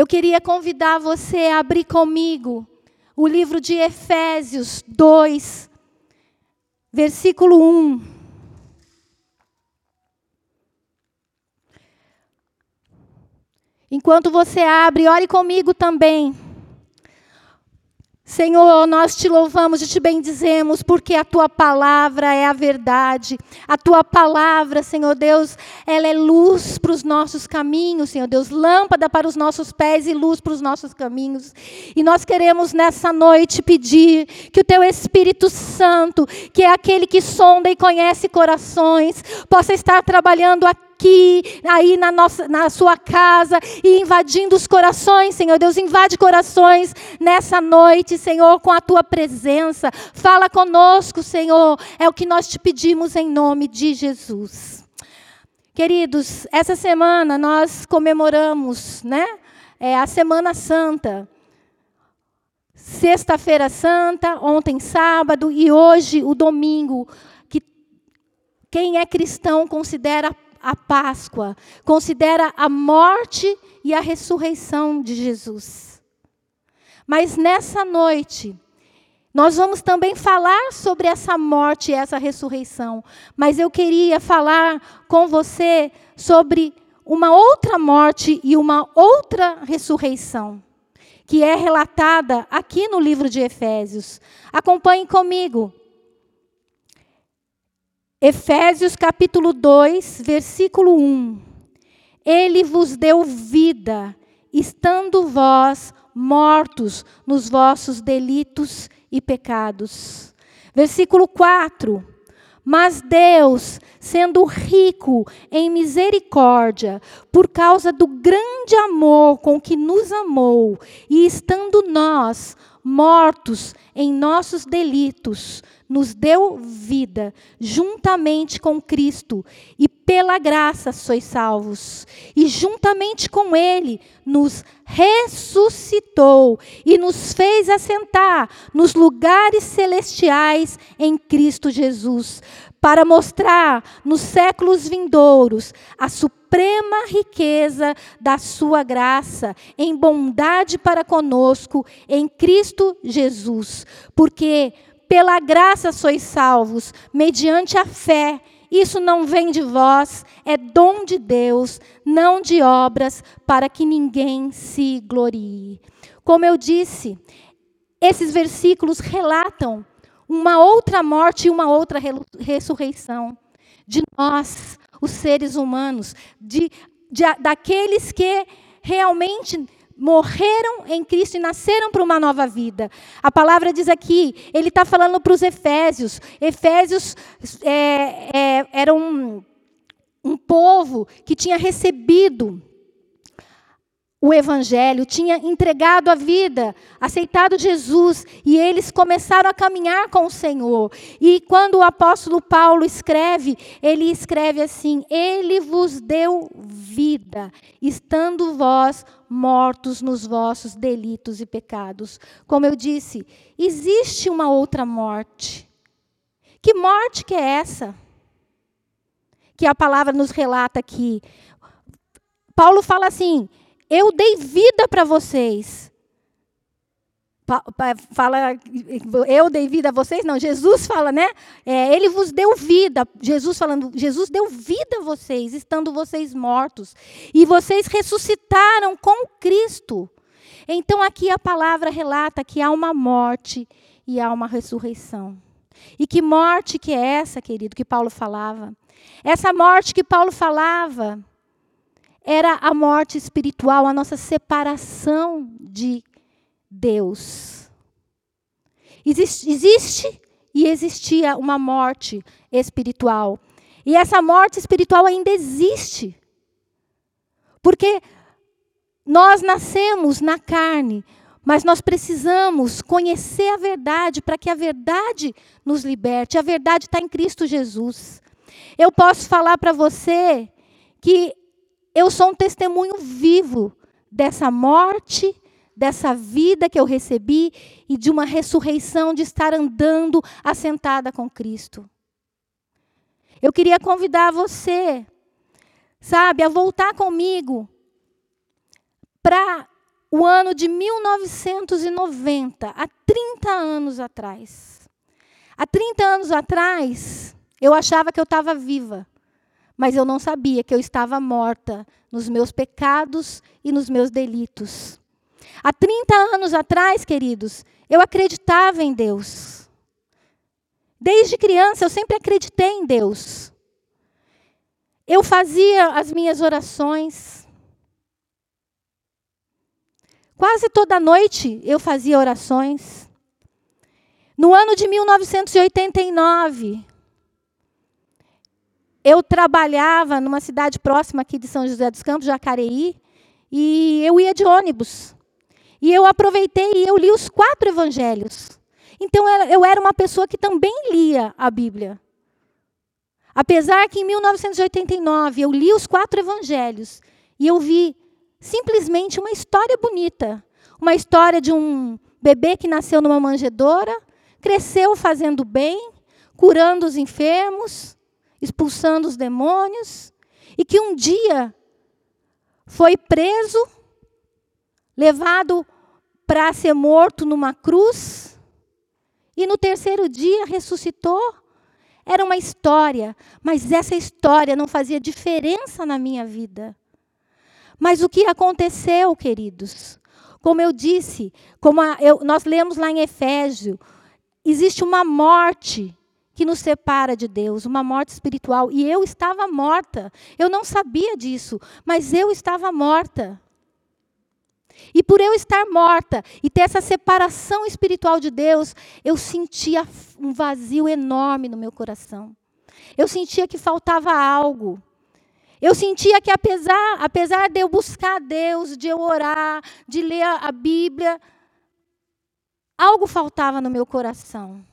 eu queria convidar você a abrir comigo o livro de Efésios 2, versículo 1. Enquanto você abre, ore comigo também. Senhor, nós te louvamos e te bendizemos, porque a tua palavra é a verdade. A tua palavra, Senhor Deus, ela é luz para os nossos caminhos, Senhor Deus, lâmpada para os nossos pés e luz para os nossos caminhos. E nós queremos nessa noite pedir que o teu Espírito Santo, que é aquele que sonda e conhece corações, possa estar trabalhando aqui aqui, aí na, nossa, na sua casa e invadindo os corações, Senhor Deus, invade corações nessa noite, Senhor, com a tua presença. Fala conosco, Senhor, é o que nós te pedimos em nome de Jesus. Queridos, essa semana nós comemoramos, né? É a Semana Santa. Sexta-feira Santa, ontem sábado e hoje o domingo, que quem é cristão considera a Páscoa, considera a morte e a ressurreição de Jesus. Mas nessa noite, nós vamos também falar sobre essa morte e essa ressurreição. Mas eu queria falar com você sobre uma outra morte e uma outra ressurreição, que é relatada aqui no livro de Efésios. Acompanhe comigo. Efésios capítulo 2, versículo 1. Ele vos deu vida, estando vós mortos nos vossos delitos e pecados. Versículo 4. Mas Deus, sendo rico em misericórdia, por causa do grande amor com que nos amou, e estando nós mortos em nossos delitos, nos deu vida juntamente com Cristo, e pela graça sois salvos. E juntamente com Ele nos ressuscitou e nos fez assentar nos lugares celestiais em Cristo Jesus, para mostrar nos séculos vindouros a suprema riqueza da sua graça em bondade para conosco em Cristo Jesus. Porque pela graça sois salvos, mediante a fé. Isso não vem de vós, é dom de Deus, não de obras, para que ninguém se glorie. Como eu disse, esses versículos relatam uma outra morte e uma outra ressurreição de nós, os seres humanos, de, de daqueles que realmente morreram em Cristo e nasceram para uma nova vida. A palavra diz aqui, ele está falando para os Efésios. Efésios é, é, era um, um povo que tinha recebido o Evangelho, tinha entregado a vida, aceitado Jesus, e eles começaram a caminhar com o Senhor. E quando o apóstolo Paulo escreve, ele escreve assim: Ele vos deu vida, estando vós mortos nos vossos delitos e pecados. Como eu disse, existe uma outra morte. Que morte que é essa? Que a palavra nos relata aqui. Paulo fala assim: eu dei vida para vocês. Fala, eu dei vida a vocês? Não, Jesus fala, né? É, ele vos deu vida. Jesus falando, Jesus deu vida a vocês, estando vocês mortos. E vocês ressuscitaram com Cristo. Então aqui a palavra relata que há uma morte e há uma ressurreição. E que morte que é essa, querido, que Paulo falava? Essa morte que Paulo falava era a morte espiritual, a nossa separação de Deus. Existe, existe e existia uma morte espiritual. E essa morte espiritual ainda existe. Porque nós nascemos na carne, mas nós precisamos conhecer a verdade para que a verdade nos liberte. A verdade está em Cristo Jesus. Eu posso falar para você que eu sou um testemunho vivo dessa morte, dessa vida que eu recebi e de uma ressurreição de estar andando assentada com Cristo. Eu queria convidar você, sabe, a voltar comigo para o ano de 1990, há 30 anos atrás. Há 30 anos atrás, eu achava que eu estava viva, mas eu não sabia que eu estava morta nos meus pecados e nos meus delitos. Há 30 anos atrás, queridos, eu acreditava em Deus. Desde criança, eu sempre acreditei em Deus. Eu fazia as minhas orações. Quase toda noite eu fazia orações. No ano de 1989, eu trabalhava numa cidade próxima aqui de São José dos Campos, Jacareí, e eu ia de ônibus. E eu aproveitei e eu li os quatro evangelhos. Então eu era uma pessoa que também lia a Bíblia. Apesar que em 1989 eu li os quatro evangelhos e eu vi simplesmente uma história bonita. Uma história de um bebê que nasceu numa manjedoura, cresceu fazendo bem, curando os enfermos, expulsando os demônios, e que um dia foi preso, levado para ser morto numa cruz, e no terceiro dia ressuscitou. Era uma história, mas essa história não fazia diferença na minha vida. Mas o que aconteceu, queridos? Como eu disse, como a, eu, nós lemos lá em Efésio, existe uma morte que nos separa de Deus, uma morte espiritual. E eu estava morta. Eu não sabia disso, mas eu estava morta. E por eu estar morta e ter essa separação espiritual de Deus, eu sentia um vazio enorme no meu coração. Eu sentia que faltava algo. Eu sentia que apesar, apesar de eu buscar Deus, de eu orar, de ler a Bíblia, algo faltava no meu coração.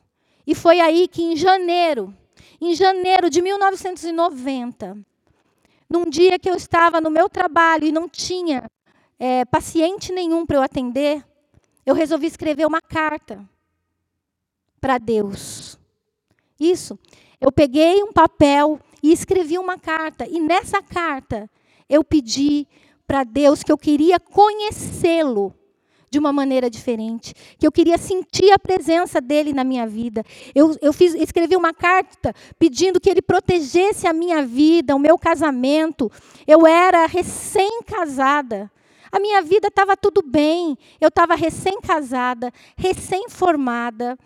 E foi aí que em janeiro, em janeiro de 1990, num dia que eu estava no meu trabalho e não tinha é, paciente nenhum para eu atender, eu resolvi escrever uma carta para Deus. Isso. Eu peguei um papel e escrevi uma carta. E nessa carta eu pedi para Deus que eu queria conhecê-lo de uma maneira diferente, que eu queria sentir a presença dele na minha vida. Eu, eu fiz, escrevi uma carta pedindo que ele protegesse a minha vida, o meu casamento. Eu era recém-casada. A minha vida estava tudo bem. Eu estava recém-casada, recém-formada,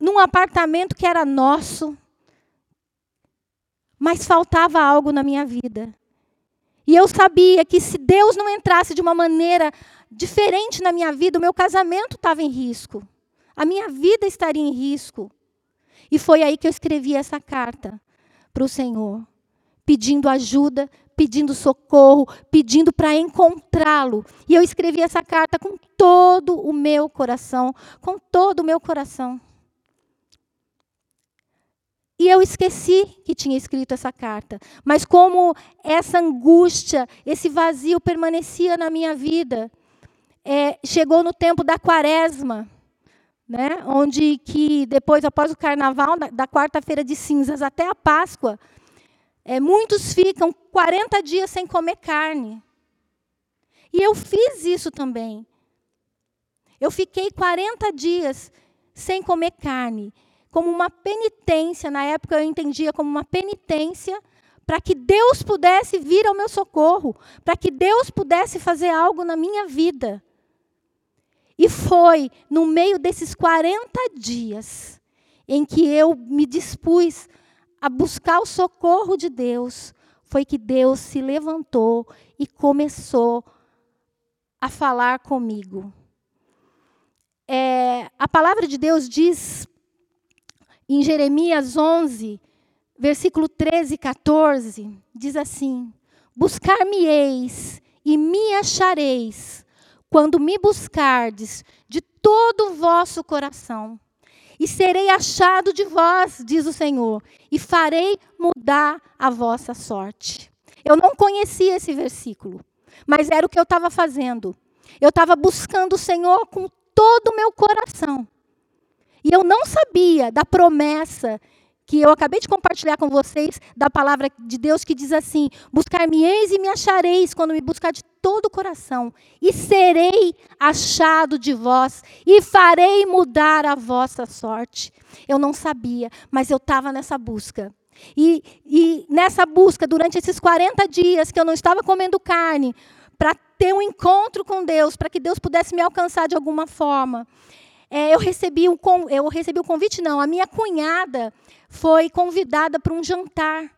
num apartamento que era nosso. Mas faltava algo na minha vida. E eu sabia que se Deus não entrasse de uma maneira diferente na minha vida, o meu casamento estava em risco. A minha vida estaria em risco. E foi aí que eu escrevi essa carta para o Senhor, pedindo ajuda, pedindo socorro, pedindo para encontrá-lo. E eu escrevi essa carta com todo o meu coração, com todo o meu coração. E eu esqueci que tinha escrito essa carta. Mas como essa angústia, esse vazio permanecia na minha vida, é, chegou no tempo da quaresma, né, onde que depois, após o carnaval, da, da quarta-feira de cinzas até a Páscoa, é, muitos ficam 40 dias sem comer carne. E eu fiz isso também. Eu fiquei 40 dias sem comer carne como uma penitência, na época eu entendia como uma penitência, para que Deus pudesse vir ao meu socorro, para que Deus pudesse fazer algo na minha vida. E foi no meio desses 40 dias em que eu me dispus a buscar o socorro de Deus, foi que Deus se levantou e começou a falar comigo. É, a palavra de Deus diz em Jeremias 11, versículo 13 e 14, diz assim: Buscar-me-eis e me achareis, quando me buscardes de todo o vosso coração. E serei achado de vós, diz o Senhor, e farei mudar a vossa sorte. Eu não conhecia esse versículo, mas era o que eu estava fazendo. Eu estava buscando o Senhor com todo o meu coração. E eu não sabia da promessa que eu acabei de compartilhar com vocês da palavra de Deus que diz assim: Buscar-me-eis e me achareis quando me buscar de todo o coração, e serei achado de vós, e farei mudar a vossa sorte. Eu não sabia, mas eu estava nessa busca. E, e nessa busca, durante esses 40 dias que eu não estava comendo carne, para ter um encontro com Deus, para que Deus pudesse me alcançar de alguma forma, é, eu, recebi um, eu recebi o convite, não, a minha cunhada foi convidada para um jantar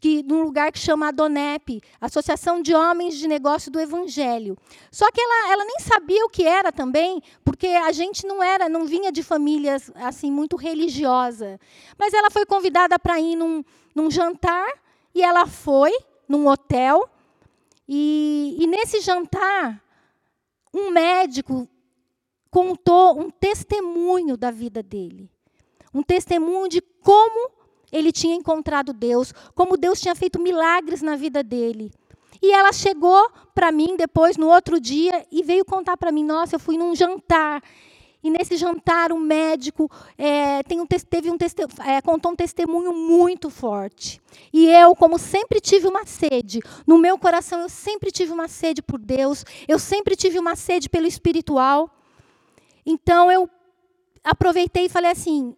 que num lugar que chama Adonep, Associação de Homens de Negócio do Evangelho. Só que ela, ela nem sabia o que era também, porque a gente não era, não vinha de famílias assim muito religiosa. Mas ela foi convidada para ir num, num jantar e ela foi num hotel e, e nesse jantar um médico contou um testemunho da vida dele, um testemunho de como ele tinha encontrado Deus, como Deus tinha feito milagres na vida dele. E ela chegou para mim depois, no outro dia, e veio contar para mim: Nossa, eu fui num jantar. E nesse jantar, o médico é, um, teve um é, contou um testemunho muito forte. E eu, como sempre tive uma sede, no meu coração eu sempre tive uma sede por Deus, eu sempre tive uma sede pelo espiritual. Então eu aproveitei e falei assim: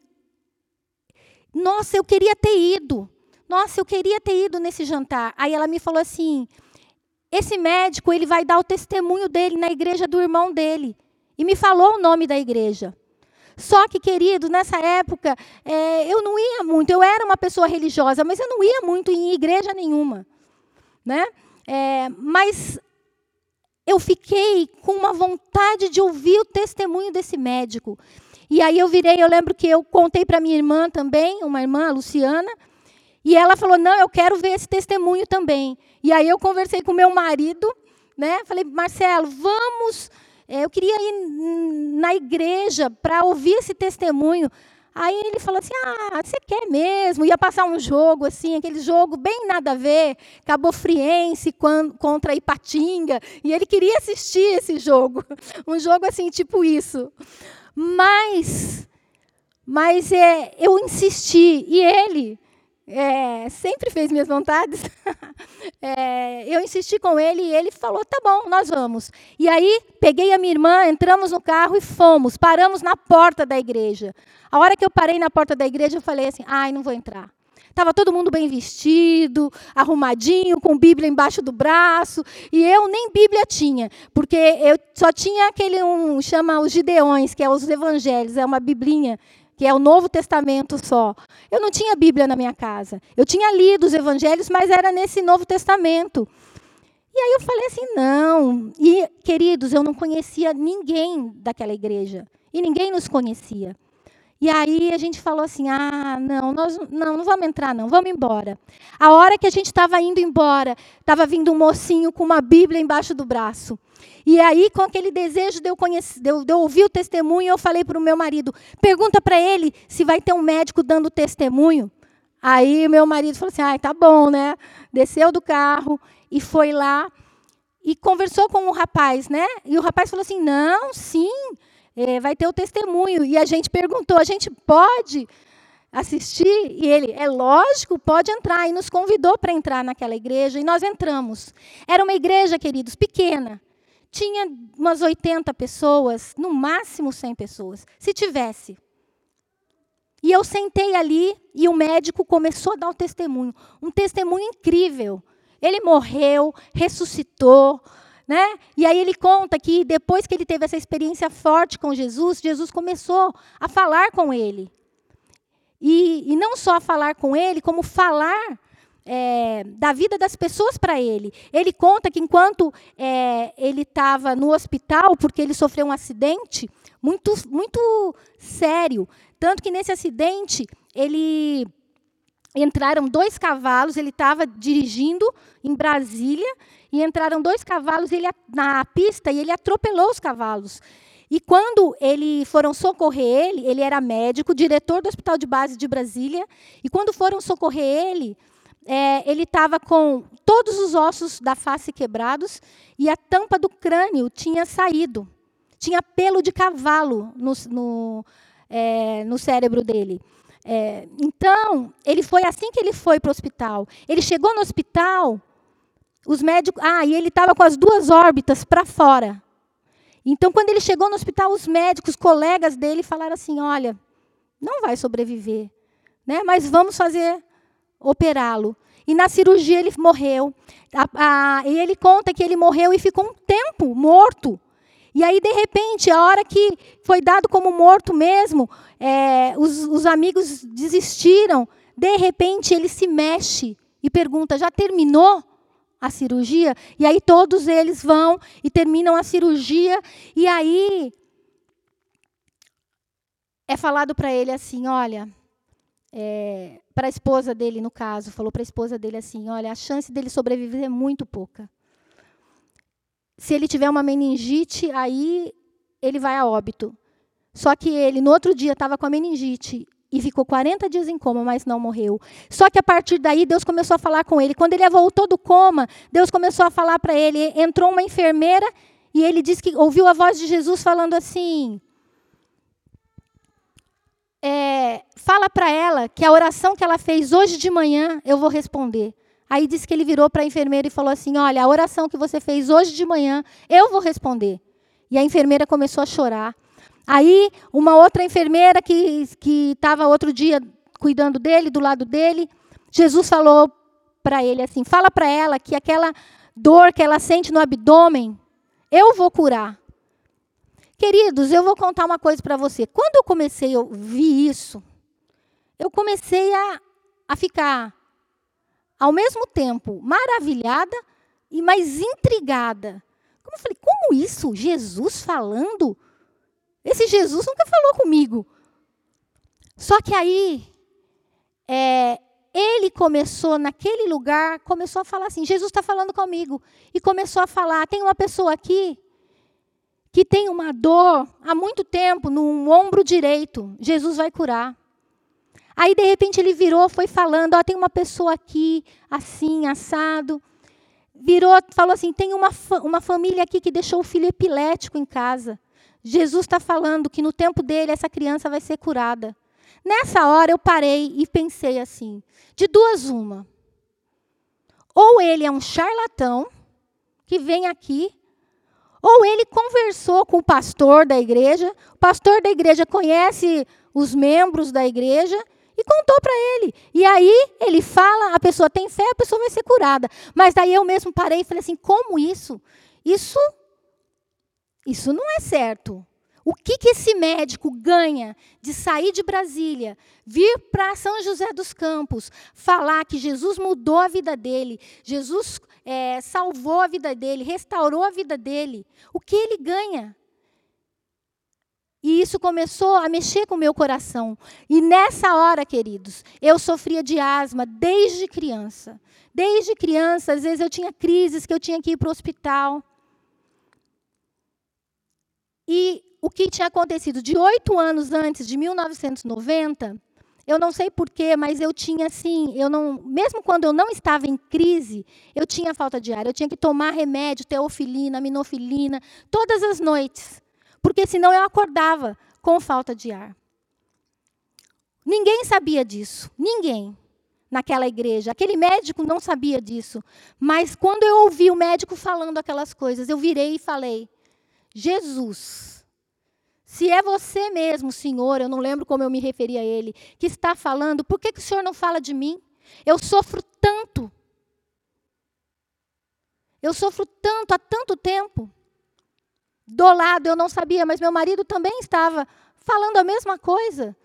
nossa, eu queria ter ido. Nossa, eu queria ter ido nesse jantar. Aí ela me falou assim: esse médico ele vai dar o testemunho dele na igreja do irmão dele. E me falou o nome da igreja. Só que, querido, nessa época, é, eu não ia muito. Eu era uma pessoa religiosa, mas eu não ia muito em igreja nenhuma. Né? É, mas eu fiquei com uma vontade de ouvir o testemunho desse médico. E aí eu virei, eu lembro que eu contei para minha irmã também, uma irmã, a Luciana, e ela falou: "Não, eu quero ver esse testemunho também". E aí eu conversei com meu marido, né? Falei: "Marcelo, vamos, eh, eu queria ir na igreja para ouvir esse testemunho". Aí ele falou assim: Ah, você quer mesmo? Ia passar um jogo assim, aquele jogo bem nada a ver, Cabo Friense contra Ipatinga, e ele queria assistir esse jogo, um jogo assim tipo isso. Mas, mas é, eu insisti, e ele é, sempre fez minhas vontades. é, eu insisti com ele e ele falou: tá bom, nós vamos. E aí peguei a minha irmã, entramos no carro e fomos. Paramos na porta da igreja. A hora que eu parei na porta da igreja, eu falei assim: ai, não vou entrar. Estava todo mundo bem vestido, arrumadinho, com Bíblia embaixo do braço, e eu nem Bíblia tinha, porque eu só tinha aquele um chama os Gideões, que é os Evangelhos, é uma biblinha que é o Novo Testamento só. Eu não tinha Bíblia na minha casa. Eu tinha lido os Evangelhos, mas era nesse Novo Testamento. E aí eu falei assim, não. E queridos, eu não conhecia ninguém daquela igreja e ninguém nos conhecia. E aí a gente falou assim: ah, não, nós não, não vamos entrar, não, vamos embora. A hora que a gente estava indo embora, estava vindo um mocinho com uma Bíblia embaixo do braço. E aí, com aquele desejo de eu, conhecer, de eu, de eu ouvir o testemunho, eu falei para o meu marido: pergunta para ele se vai ter um médico dando testemunho. Aí meu marido falou assim: ah, tá bom, né? Desceu do carro e foi lá e conversou com o rapaz, né? E o rapaz falou assim: não, sim é, vai ter o testemunho. E a gente perguntou: a gente pode assistir? E ele, é lógico, pode entrar. E nos convidou para entrar naquela igreja. E nós entramos. Era uma igreja, queridos, pequena. Tinha umas 80 pessoas, no máximo 100 pessoas, se tivesse. E eu sentei ali e o médico começou a dar um testemunho, um testemunho incrível. Ele morreu, ressuscitou, né? E aí ele conta que depois que ele teve essa experiência forte com Jesus, Jesus começou a falar com ele. E, e não só a falar com ele, como falar é, da vida das pessoas para ele. Ele conta que enquanto é, ele estava no hospital, porque ele sofreu um acidente muito, muito sério, tanto que nesse acidente ele entraram dois cavalos, ele estava dirigindo em Brasília e entraram dois cavalos ele, na pista e ele atropelou os cavalos. E quando ele foram socorrer ele, ele era médico, diretor do Hospital de Base de Brasília, e quando foram socorrer ele, é, ele estava com todos os ossos da face quebrados e a tampa do crânio tinha saído. Tinha pelo de cavalo no, no, é, no cérebro dele. É, então, ele foi assim que ele foi para o hospital. Ele chegou no hospital, os médicos. Ah, e ele estava com as duas órbitas para fora. Então, quando ele chegou no hospital, os médicos, colegas dele, falaram assim: olha, não vai sobreviver, né? mas vamos fazer operá-lo. E na cirurgia ele morreu. A, a, e ele conta que ele morreu e ficou um tempo morto. E aí, de repente, a hora que foi dado como morto mesmo, é, os, os amigos desistiram. De repente, ele se mexe e pergunta: já terminou? a cirurgia, e aí todos eles vão e terminam a cirurgia, e aí é falado para ele assim: olha, é, para a esposa dele, no caso, falou para a esposa dele assim: olha, a chance dele sobreviver é muito pouca. Se ele tiver uma meningite, aí ele vai a óbito. Só que ele, no outro dia, estava com a meningite e ficou 40 dias em coma, mas não morreu. Só que a partir daí, Deus começou a falar com ele. Quando ele voltou do coma, Deus começou a falar para ele. Entrou uma enfermeira e ele disse que ouviu a voz de Jesus falando assim: é, fala para ela que a oração que ela fez hoje de manhã eu vou responder. Aí disse que ele virou para a enfermeira e falou assim: Olha, a oração que você fez hoje de manhã eu vou responder. E a enfermeira começou a chorar. Aí, uma outra enfermeira que estava outro dia cuidando dele, do lado dele, Jesus falou para ele assim: fala para ela que aquela dor que ela sente no abdômen, eu vou curar. Queridos, eu vou contar uma coisa para você. Quando eu comecei a ouvir isso, eu comecei a, a ficar, ao mesmo tempo, maravilhada e mais intrigada. Como eu falei, como isso? Jesus falando esse Jesus nunca falou comigo. Só que aí, é, ele começou naquele lugar, começou a falar assim: Jesus está falando comigo. E começou a falar: tem uma pessoa aqui que tem uma dor há muito tempo no ombro direito. Jesus vai curar. Aí, de repente, ele virou, foi falando: ó, tem uma pessoa aqui, assim, assado. Virou, falou assim: tem uma, uma família aqui que deixou o filho epilético em casa. Jesus está falando que no tempo dele essa criança vai ser curada. Nessa hora eu parei e pensei assim: de duas, uma. Ou ele é um charlatão que vem aqui, ou ele conversou com o pastor da igreja, o pastor da igreja conhece os membros da igreja e contou para ele. E aí ele fala, a pessoa tem fé, a pessoa vai ser curada. Mas daí eu mesmo parei e falei assim: como isso? Isso isso não é certo. O que, que esse médico ganha de sair de Brasília, vir para São José dos Campos, falar que Jesus mudou a vida dele, Jesus é, salvou a vida dele, restaurou a vida dele? O que ele ganha? E isso começou a mexer com o meu coração. E nessa hora, queridos, eu sofria de asma desde criança. Desde criança, às vezes eu tinha crises que eu tinha que ir para o hospital. E o que tinha acontecido de oito anos antes, de 1990, eu não sei porquê, mas eu tinha assim, eu não, mesmo quando eu não estava em crise, eu tinha falta de ar. Eu tinha que tomar remédio, teofilina, minofilina, todas as noites, porque senão eu acordava com falta de ar. Ninguém sabia disso, ninguém naquela igreja. Aquele médico não sabia disso, mas quando eu ouvi o médico falando aquelas coisas, eu virei e falei: Jesus. Se é você mesmo, Senhor, eu não lembro como eu me referi a ele, que está falando, por que, que o Senhor não fala de mim? Eu sofro tanto. Eu sofro tanto há tanto tempo. Do lado eu não sabia, mas meu marido também estava falando a mesma coisa.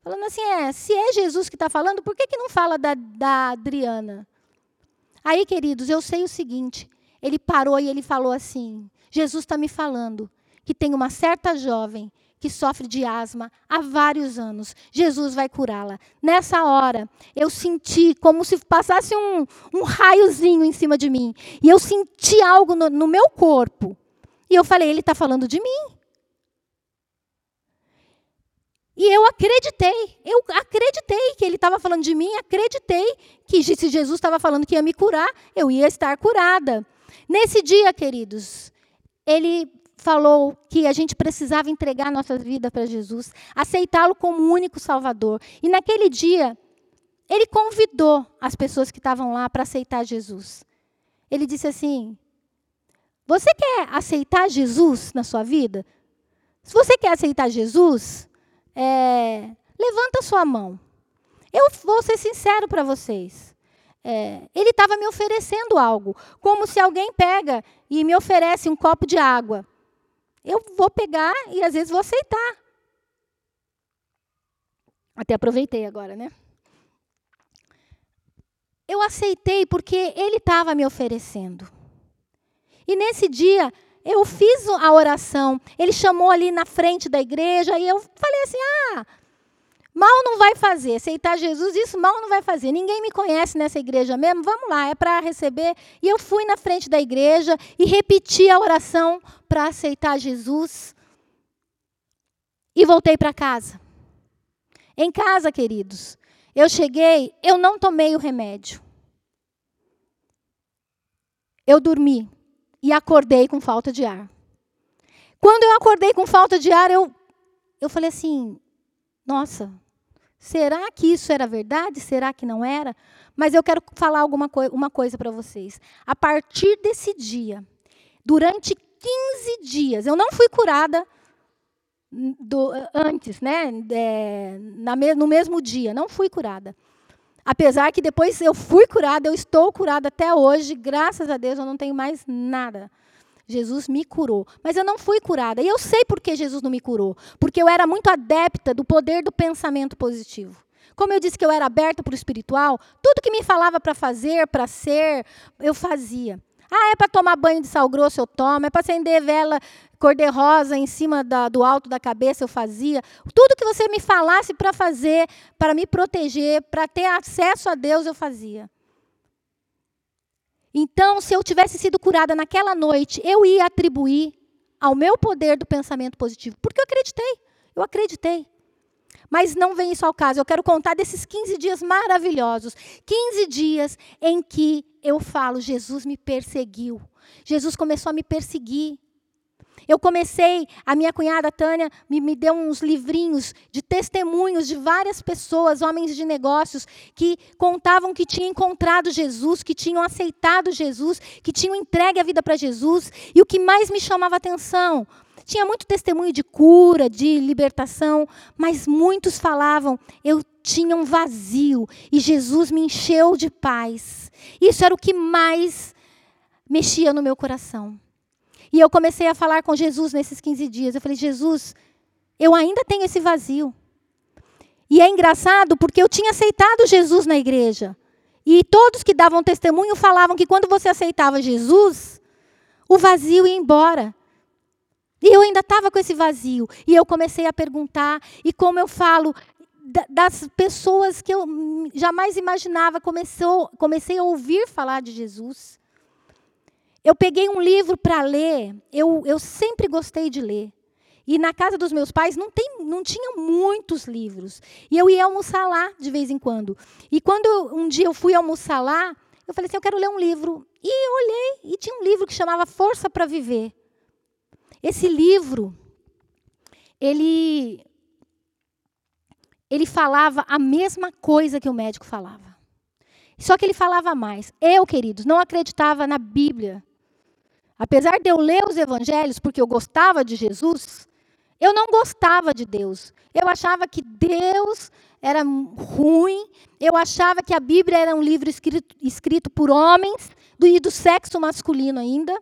Falando assim, é, se é Jesus que está falando, por que, que não fala da, da Adriana? Aí, queridos, eu sei o seguinte: ele parou e ele falou assim: Jesus está me falando que tem uma certa jovem que sofre de asma há vários anos. Jesus vai curá-la. Nessa hora, eu senti como se passasse um, um raiozinho em cima de mim. E eu senti algo no, no meu corpo. E eu falei: Ele está falando de mim. E eu acreditei, eu acreditei que ele estava falando de mim, acreditei que se Jesus estava falando que ia me curar, eu ia estar curada. Nesse dia, queridos, ele falou que a gente precisava entregar nossas vidas para Jesus, aceitá-lo como o único Salvador. E naquele dia, ele convidou as pessoas que estavam lá para aceitar Jesus. Ele disse assim: Você quer aceitar Jesus na sua vida? Se você quer aceitar Jesus, é, levanta sua mão. Eu vou ser sincero para vocês. É, ele estava me oferecendo algo, como se alguém pega e me oferece um copo de água. Eu vou pegar e às vezes vou aceitar. Até aproveitei agora, né? Eu aceitei porque ele estava me oferecendo. E nesse dia, eu fiz a oração. Ele chamou ali na frente da igreja e eu falei assim: ah, mal não vai fazer. Aceitar Jesus, isso mal não vai fazer. Ninguém me conhece nessa igreja mesmo. Vamos lá, é para receber. E eu fui na frente da igreja e repeti a oração para aceitar Jesus. E voltei para casa. Em casa, queridos, eu cheguei, eu não tomei o remédio. Eu dormi e acordei com falta de ar. Quando eu acordei com falta de ar, eu, eu falei assim: nossa, será que isso era verdade? Será que não era? Mas eu quero falar alguma uma coisa para vocês. A partir desse dia, durante 15 dias, eu não fui curada do, antes, né? É, no mesmo dia, não fui curada. Apesar que depois eu fui curada, eu estou curada até hoje, graças a Deus eu não tenho mais nada. Jesus me curou. Mas eu não fui curada. E eu sei por que Jesus não me curou. Porque eu era muito adepta do poder do pensamento positivo. Como eu disse que eu era aberta para o espiritual, tudo que me falava para fazer, para ser, eu fazia. Ah, é para tomar banho de sal grosso, eu tomo. É para acender vela cor-de-rosa em cima da, do alto da cabeça, eu fazia. Tudo que você me falasse para fazer, para me proteger, para ter acesso a Deus, eu fazia. Então, se eu tivesse sido curada naquela noite, eu ia atribuir ao meu poder do pensamento positivo. Porque eu acreditei. Eu acreditei. Mas não vem isso ao caso. Eu quero contar desses 15 dias maravilhosos. 15 dias em que eu falo, Jesus me perseguiu. Jesus começou a me perseguir. Eu comecei, a minha cunhada Tânia me, me, deu uns livrinhos de testemunhos de várias pessoas, homens de negócios, que contavam que tinham encontrado Jesus, que tinham aceitado Jesus, que tinham entregue a vida para Jesus. E o que mais me chamava atenção, tinha muito testemunho de cura, de libertação, mas muitos falavam, eu tinha um vazio e Jesus me encheu de paz. Isso era o que mais mexia no meu coração. E eu comecei a falar com Jesus nesses 15 dias. Eu falei, Jesus, eu ainda tenho esse vazio. E é engraçado porque eu tinha aceitado Jesus na igreja. E todos que davam testemunho falavam que quando você aceitava Jesus, o vazio ia embora. E eu ainda estava com esse vazio. E eu comecei a perguntar. E como eu falo, das pessoas que eu jamais imaginava, começou, comecei a ouvir falar de Jesus. Eu peguei um livro para ler, eu, eu sempre gostei de ler. E na casa dos meus pais não, tem, não tinha muitos livros. E eu ia almoçar lá de vez em quando. E quando um dia eu fui almoçar lá, eu falei assim: eu quero ler um livro. E eu olhei e tinha um livro que chamava Força para Viver. Esse livro, ele, ele falava a mesma coisa que o médico falava. Só que ele falava mais. Eu, queridos, não acreditava na Bíblia. Apesar de eu ler os evangelhos porque eu gostava de Jesus, eu não gostava de Deus. Eu achava que Deus era ruim, eu achava que a Bíblia era um livro escrito, escrito por homens do, e do sexo masculino ainda.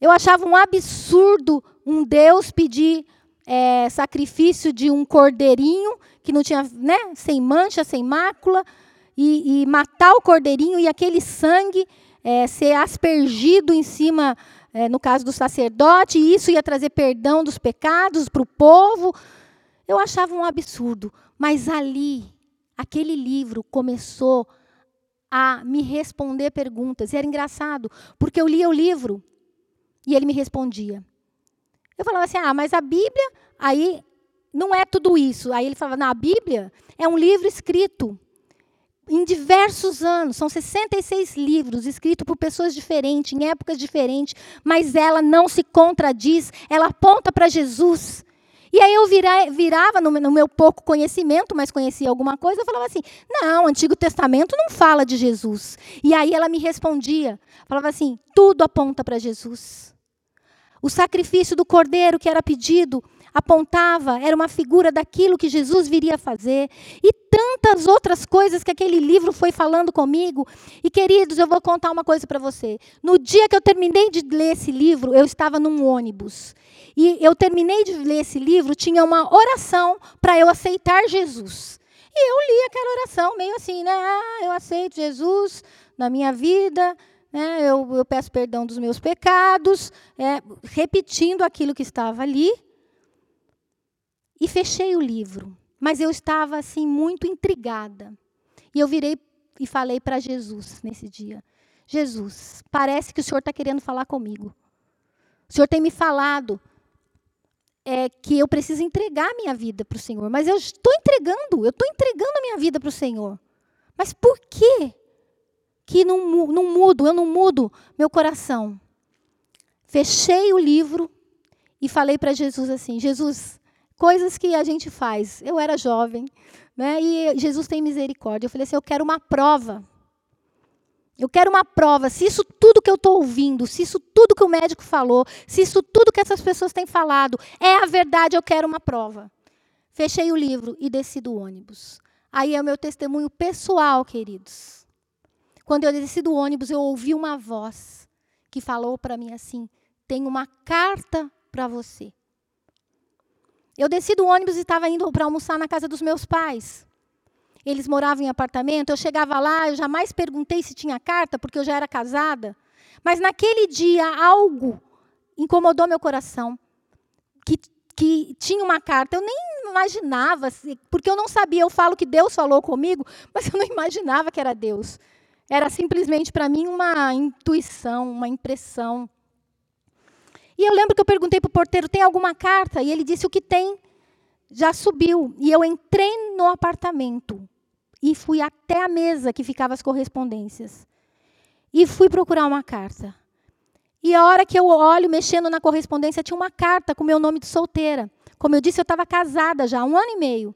Eu achava um absurdo um Deus pedir é, sacrifício de um cordeirinho que não tinha, né, sem mancha, sem mácula, e, e matar o cordeirinho e aquele sangue é, ser aspergido em cima, é, no caso do sacerdote, e isso ia trazer perdão dos pecados para o povo. Eu achava um absurdo. Mas ali, aquele livro começou a me responder perguntas. E era engraçado, porque eu lia o livro e ele me respondia. Eu falava assim: ah, mas a Bíblia, aí não é tudo isso. Aí ele falava: não, a Bíblia é um livro escrito em diversos anos, são 66 livros escritos por pessoas diferentes, em épocas diferentes, mas ela não se contradiz, ela aponta para Jesus. E aí eu vira, virava no, no, meu pouco conhecimento, mas conhecia alguma coisa, eu falava assim: não, o Antigo Testamento não fala de Jesus. E aí ela me respondia, falava assim: tudo aponta para Jesus. O sacrifício do cordeiro que era pedido apontava, era uma figura daquilo que Jesus viria fazer. E tantas outras coisas que aquele livro foi falando comigo. E queridos, eu vou contar uma coisa para você. No dia que eu terminei de ler esse livro, eu estava num ônibus. E eu terminei de ler esse livro, tinha uma oração para eu aceitar Jesus. E eu li aquela oração meio assim, né? Ah, eu aceito Jesus na minha vida, né? eu, eu peço perdão dos meus pecados, é, repetindo aquilo que estava ali. E fechei o livro. Mas eu estava assim muito intrigada. E eu virei e falei para Jesus nesse dia: Jesus, parece que o Senhor está querendo falar comigo. O Senhor tem me falado é, que eu preciso entregar a minha vida para o Senhor. Mas eu estou entregando, eu estou entregando a minha vida para o Senhor. Mas por que que não, não mudo, eu não mudo meu coração? Fechei o livro e falei para Jesus assim: Jesus, coisas que a gente faz. Eu era jovem, né? E Jesus tem misericórdia. Eu falei assim: eu quero uma prova. Eu quero uma prova. Se isso tudo que eu estou ouvindo, se isso tudo que o médico falou, se isso tudo que essas pessoas têm falado é a verdade, eu quero uma prova. Fechei o livro e desci do ônibus. Aí é o meu testemunho pessoal, queridos. Quando eu desci do ônibus, eu ouvi uma voz que falou para mim assim: tem uma carta para você. Eu desci do ônibus e estava indo para almoçar na casa dos meus pais. Eles moravam em apartamento, eu chegava lá, eu jamais perguntei se tinha carta, porque eu já era casada. Mas naquele dia, algo incomodou meu coração. Que, que tinha uma carta. Eu nem imaginava, porque eu não sabia. Eu falo que Deus falou comigo, mas eu não imaginava que era Deus. Era simplesmente para mim uma intuição, uma impressão. E eu lembro que eu perguntei para o porteiro: tem alguma carta? E ele disse: o que tem já subiu. E eu entrei no apartamento e fui até a mesa que ficava as correspondências. E fui procurar uma carta. E a hora que eu olho, mexendo na correspondência, tinha uma carta com meu nome de solteira. Como eu disse, eu estava casada já há um ano e meio.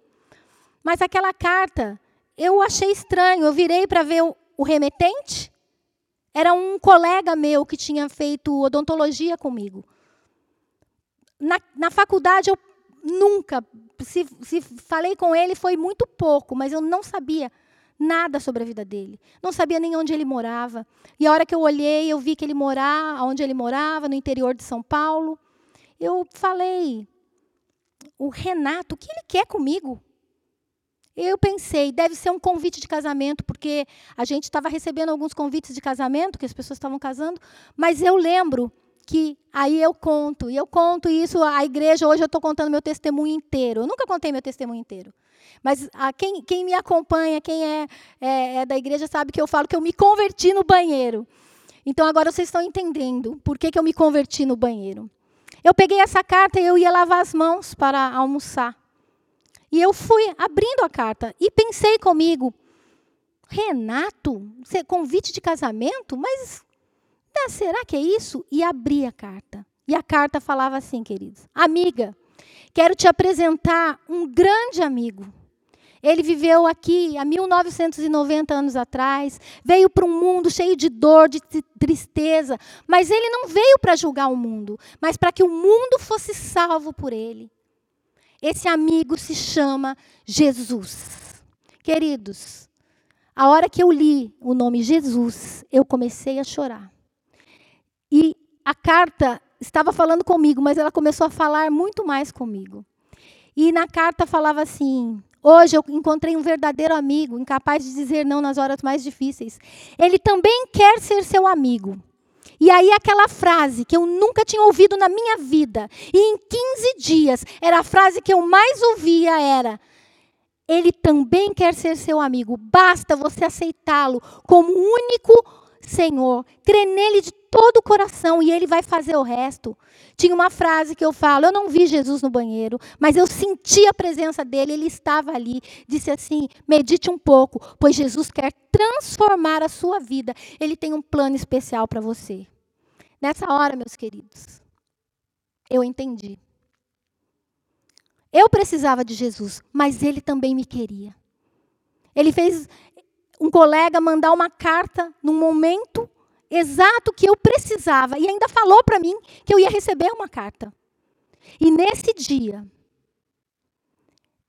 Mas aquela carta, eu achei estranho. Eu virei para ver o, remetente. Era um colega meu que tinha feito odontologia comigo. Na, na faculdade, eu nunca, se, se falei com ele, foi muito pouco, mas eu não sabia nada sobre a vida dele. Não sabia nem onde ele morava. E a hora que eu olhei, eu vi que ele morava, onde ele morava, no interior de São Paulo. Eu falei, o Renato, o que ele quer comigo? Eu pensei, deve ser um convite de casamento, porque a gente estava recebendo alguns convites de casamento, que as pessoas estavam casando, mas eu lembro que aí eu conto, e eu conto isso, a igreja, hoje eu estou contando meu testemunho inteiro. Eu nunca contei meu testemunho inteiro. Mas a, quem, quem, me acompanha, quem é, é, é, da igreja, sabe que eu falo que eu me converti no banheiro. Então agora vocês estão entendendo por que, que eu me converti no banheiro. Eu peguei essa carta e eu ia lavar as mãos para almoçar. E eu fui abrindo a carta e pensei comigo, Renato, convite de casamento? Mas ah, será que é isso? E abri a carta. E a carta falava assim, queridos: Amiga, quero te apresentar um grande amigo. Ele viveu aqui há 1990 anos atrás, veio para um mundo cheio de dor, de tristeza, mas ele não veio para julgar o mundo, mas para que o mundo fosse salvo por ele. Esse amigo se chama Jesus. Queridos, a hora que eu li o nome Jesus, eu comecei a chorar. E a carta estava falando comigo, mas ela começou a falar muito mais comigo. E na carta falava assim: Hoje eu encontrei um verdadeiro amigo, incapaz de dizer não nas horas mais difíceis. Ele também quer ser seu amigo. E aí aquela frase que eu nunca tinha ouvido na minha vida, e em 15 dias, era a frase que eu mais ouvia era: ele também quer ser seu amigo. Basta você aceitá-lo como único Senhor, crê nele de todo o coração e ele vai fazer o resto. Tinha uma frase que eu falo: eu não vi Jesus no banheiro, mas eu senti a presença dele, ele estava ali. Disse assim: medite um pouco, pois Jesus quer transformar a sua vida. Ele tem um plano especial para você. Nessa hora, meus queridos, eu entendi. Eu precisava de Jesus, mas ele também me queria. Ele fez um colega mandar uma carta num momento exato que eu precisava e ainda falou para mim que eu ia receber uma carta. E nesse dia,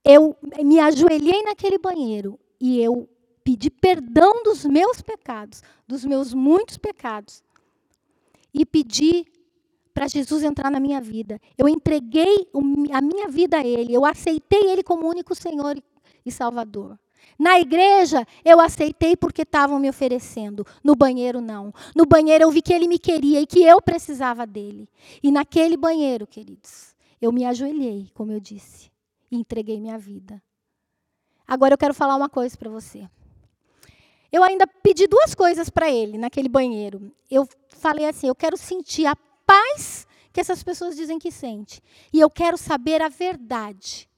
eu me ajoelhei naquele banheiro e eu pedi perdão dos meus pecados, dos meus muitos pecados, e pedi para Jesus entrar na minha vida. Eu entreguei a minha vida a Ele, eu aceitei Ele como único Senhor e Salvador. Na igreja, eu aceitei porque estavam me oferecendo. No banheiro, não. No banheiro, eu vi que ele me queria e que eu precisava dele. E naquele banheiro, queridos, eu me ajoelhei, como eu disse, e entreguei minha vida. Agora eu quero falar uma coisa para você. Eu ainda pedi duas coisas para ele naquele banheiro. Eu falei assim: eu quero sentir a paz que essas pessoas dizem que sente. E eu quero saber a verdade.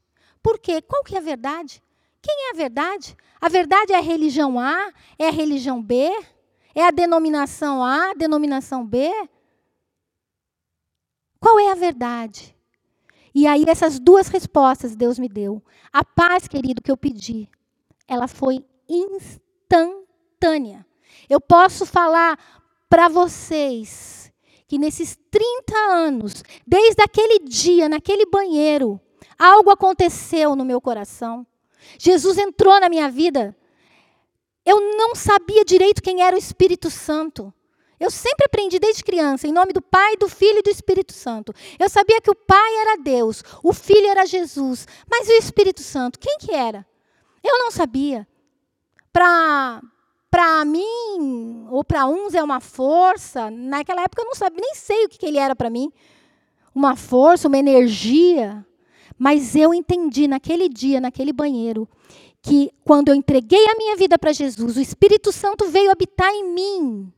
Por quê? Qual que é a verdade? Quem é a verdade? A verdade é a religião A? É a religião B? É a denominação A, denominação B? Qual é a verdade? E aí, essas duas respostas Deus me deu. A paz, querido, que eu pedi, ela foi instantânea. Eu posso falar para vocês que nesses 30 anos, desde aquele dia, naquele banheiro, algo aconteceu no meu coração. Jesus entrou na minha vida. Eu não sabia direito quem era o Espírito Santo. Eu sempre aprendi desde criança, em nome do Pai, do Filho e do Espírito Santo. Eu sabia que o Pai era Deus, o Filho era Jesus, mas o Espírito Santo, quem que era? Eu não sabia. Para para mim, ou para uns é uma força, naquela época eu não sabia, nem sei o que, que ele era para mim. Uma força, uma energia. Mas eu entendi naquele dia, naquele banheiro, que quando eu entreguei a minha vida para Jesus, o Espírito Santo veio habitar em mim.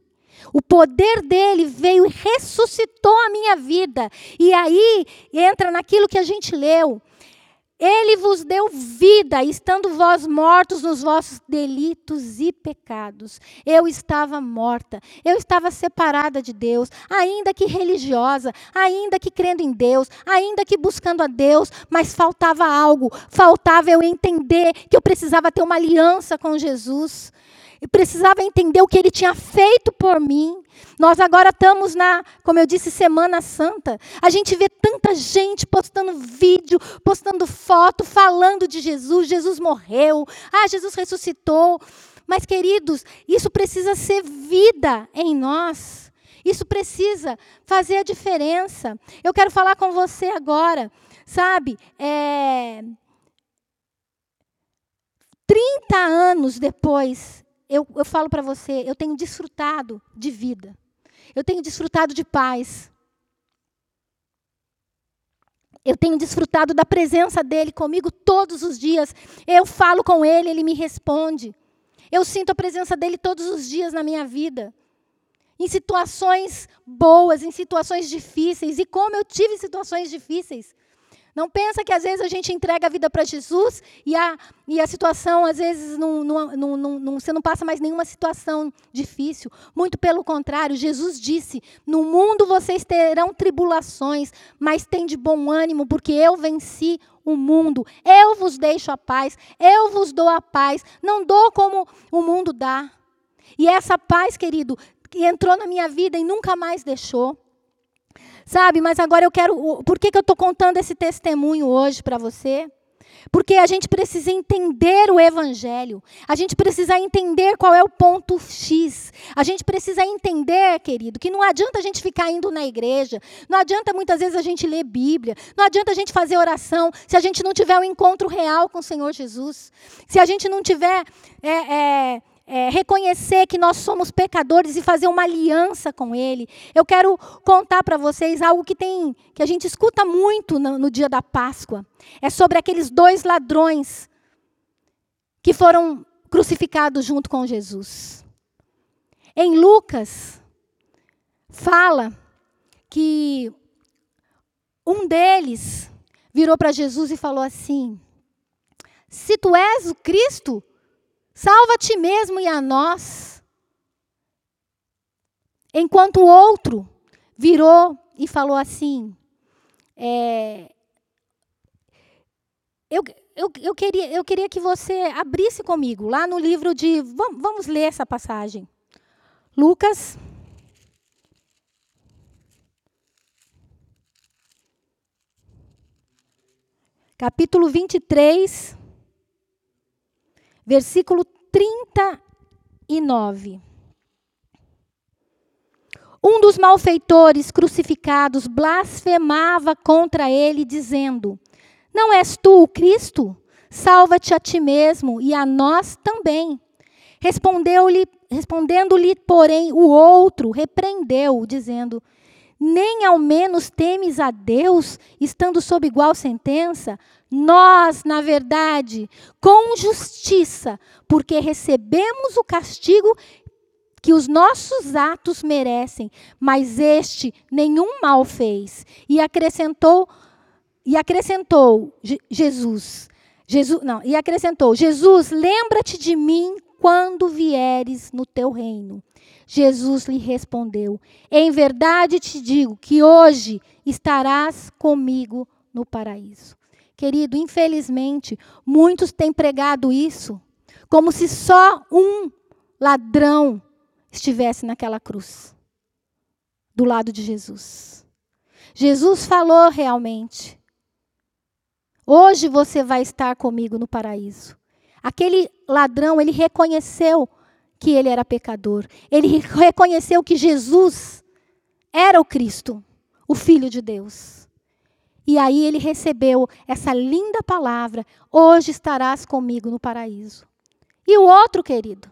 O poder dele veio e ressuscitou a minha vida. E aí entra naquilo que a gente leu. Ele vos deu vida, estando vós mortos nos vossos delitos e pecados. Eu estava morta, eu estava separada de Deus, ainda que religiosa, ainda que crendo em Deus, ainda que buscando a Deus, mas faltava algo, faltava eu entender que eu precisava ter uma aliança com Jesus. Precisava entender o que ele tinha feito por mim. Nós agora estamos na, como eu disse, Semana Santa. A gente vê tanta gente postando vídeo, postando foto, falando de Jesus. Jesus morreu. Ah, Jesus ressuscitou. Mas, queridos, isso precisa ser vida em nós. Isso precisa fazer a diferença. Eu quero falar com você agora. Sabe, é, 30 anos depois eu, eu falo para você, eu tenho desfrutado de vida. Eu tenho desfrutado de paz. Eu tenho desfrutado da presença dele comigo todos os dias. Eu falo com ele, ele me responde. Eu sinto a presença dele todos os dias na minha vida. Em situações boas, em situações difíceis. E como eu tive situações difíceis. Não pensa que às vezes a gente entrega a vida para Jesus e a, e a situação, às vezes, não, não, não, você não passa mais nenhuma situação difícil. Muito pelo contrário, Jesus disse: No mundo vocês terão tribulações, mas tem de bom ânimo, porque eu venci o mundo. Eu vos deixo a paz, eu vos dou a paz. Não dou como o mundo dá. E essa paz, querido, que entrou na minha vida e nunca mais deixou. Sabe, mas agora eu quero. Por que, que eu estou contando esse testemunho hoje para você? Porque a gente precisa entender o Evangelho. A gente precisa entender qual é o ponto X. A gente precisa entender, querido, que não adianta a gente ficar indo na igreja. Não adianta muitas vezes a gente ler Bíblia. Não adianta a gente fazer oração se a gente não tiver um encontro real com o Senhor Jesus. Se a gente não tiver. É, é, é, reconhecer que nós somos pecadores e fazer uma aliança com Ele. Eu quero contar para vocês algo que tem, que a gente escuta muito no, no dia da Páscoa. É sobre aqueles dois ladrões que foram crucificados junto com Jesus. Em Lucas, fala que um deles virou para Jesus e falou assim: Se tu és o Cristo, salva a ti mesmo e a nós. Enquanto o outro virou e falou assim: é, eu, eu, eu, queria, eu queria que você abrisse comigo lá no livro de. Vamos, vamos ler essa passagem. Lucas. Capítulo 23, versículo 39. Um dos malfeitores crucificados blasfemava contra ele, dizendo: Não és tu o Cristo? Salva-te a ti mesmo e a nós também. Respondeu-lhe, respondendo-lhe, porém, o outro repreendeu, dizendo: Nem ao menos temes a Deus, estando sob igual sentença? Nós, na verdade, com justiça, porque recebemos o castigo que os nossos atos merecem, mas este nenhum mal fez. E acrescentou e acrescentou Jesus, Jesus, não, e acrescentou: Jesus, lembra-te de mim quando vieres no teu reino. Jesus lhe respondeu: Em verdade te digo que hoje estarás comigo no paraíso. Querido, infelizmente, muitos têm pregado isso como se só um ladrão estivesse naquela cruz, do lado de Jesus. Jesus falou realmente: Hoje você vai estar comigo no paraíso. Aquele ladrão, ele reconheceu que ele era pecador. Ele reconheceu que Jesus era o Cristo, o Filho de Deus. E aí ele recebeu essa linda palavra: Hoje estarás comigo no paraíso. E o outro, querido,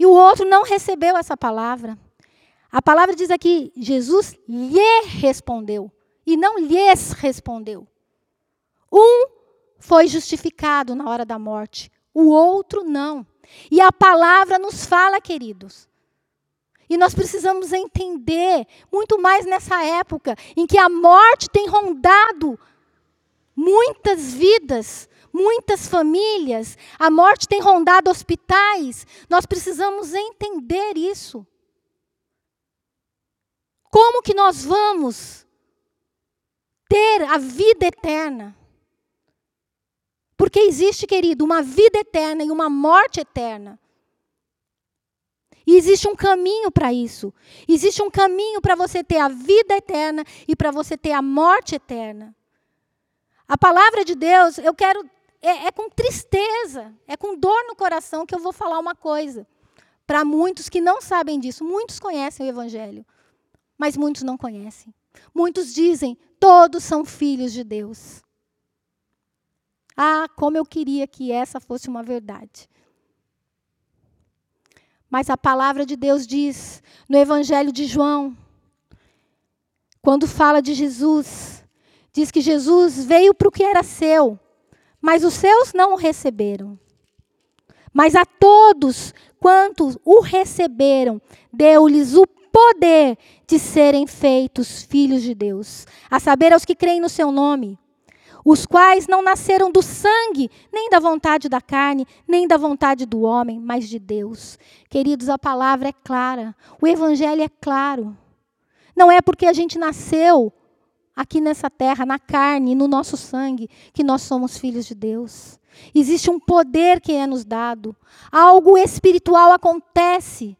e o outro não recebeu essa palavra. A palavra diz aqui: Jesus lhe respondeu e não lhes respondeu. Um foi justificado na hora da morte, o outro não. E a palavra nos fala, queridos. E nós precisamos entender, muito mais nessa época em que a morte tem rondado muitas vidas, muitas famílias, a morte tem rondado hospitais. Nós precisamos entender isso. Como que nós vamos ter a vida eterna? Porque existe, querido, uma vida eterna e uma morte eterna. E existe um caminho para isso. Existe um caminho para você ter a vida eterna e para você ter a morte eterna. A palavra de Deus, eu quero é, é com tristeza, é com dor no coração que eu vou falar uma coisa. Para muitos que não sabem disso, muitos conhecem o Evangelho, mas muitos não conhecem. Muitos dizem, todos são filhos de Deus. Ah, como eu queria que essa fosse uma verdade. Mas a palavra de Deus diz no Evangelho de João, quando fala de Jesus, diz que Jesus veio para o que era seu, mas os seus não o receberam. Mas a todos quantos o receberam, deu-lhes o poder de serem feitos filhos de Deus, a saber, aos que creem no seu nome, os quais não nasceram do sangue, nem da vontade da carne, nem da vontade do homem, mas de Deus. Queridos, a palavra é clara, o evangelho é claro. Não é porque a gente nasceu aqui nessa terra, na carne, no nosso sangue, que nós somos filhos de Deus. Existe um poder que é nos dado, algo espiritual acontece.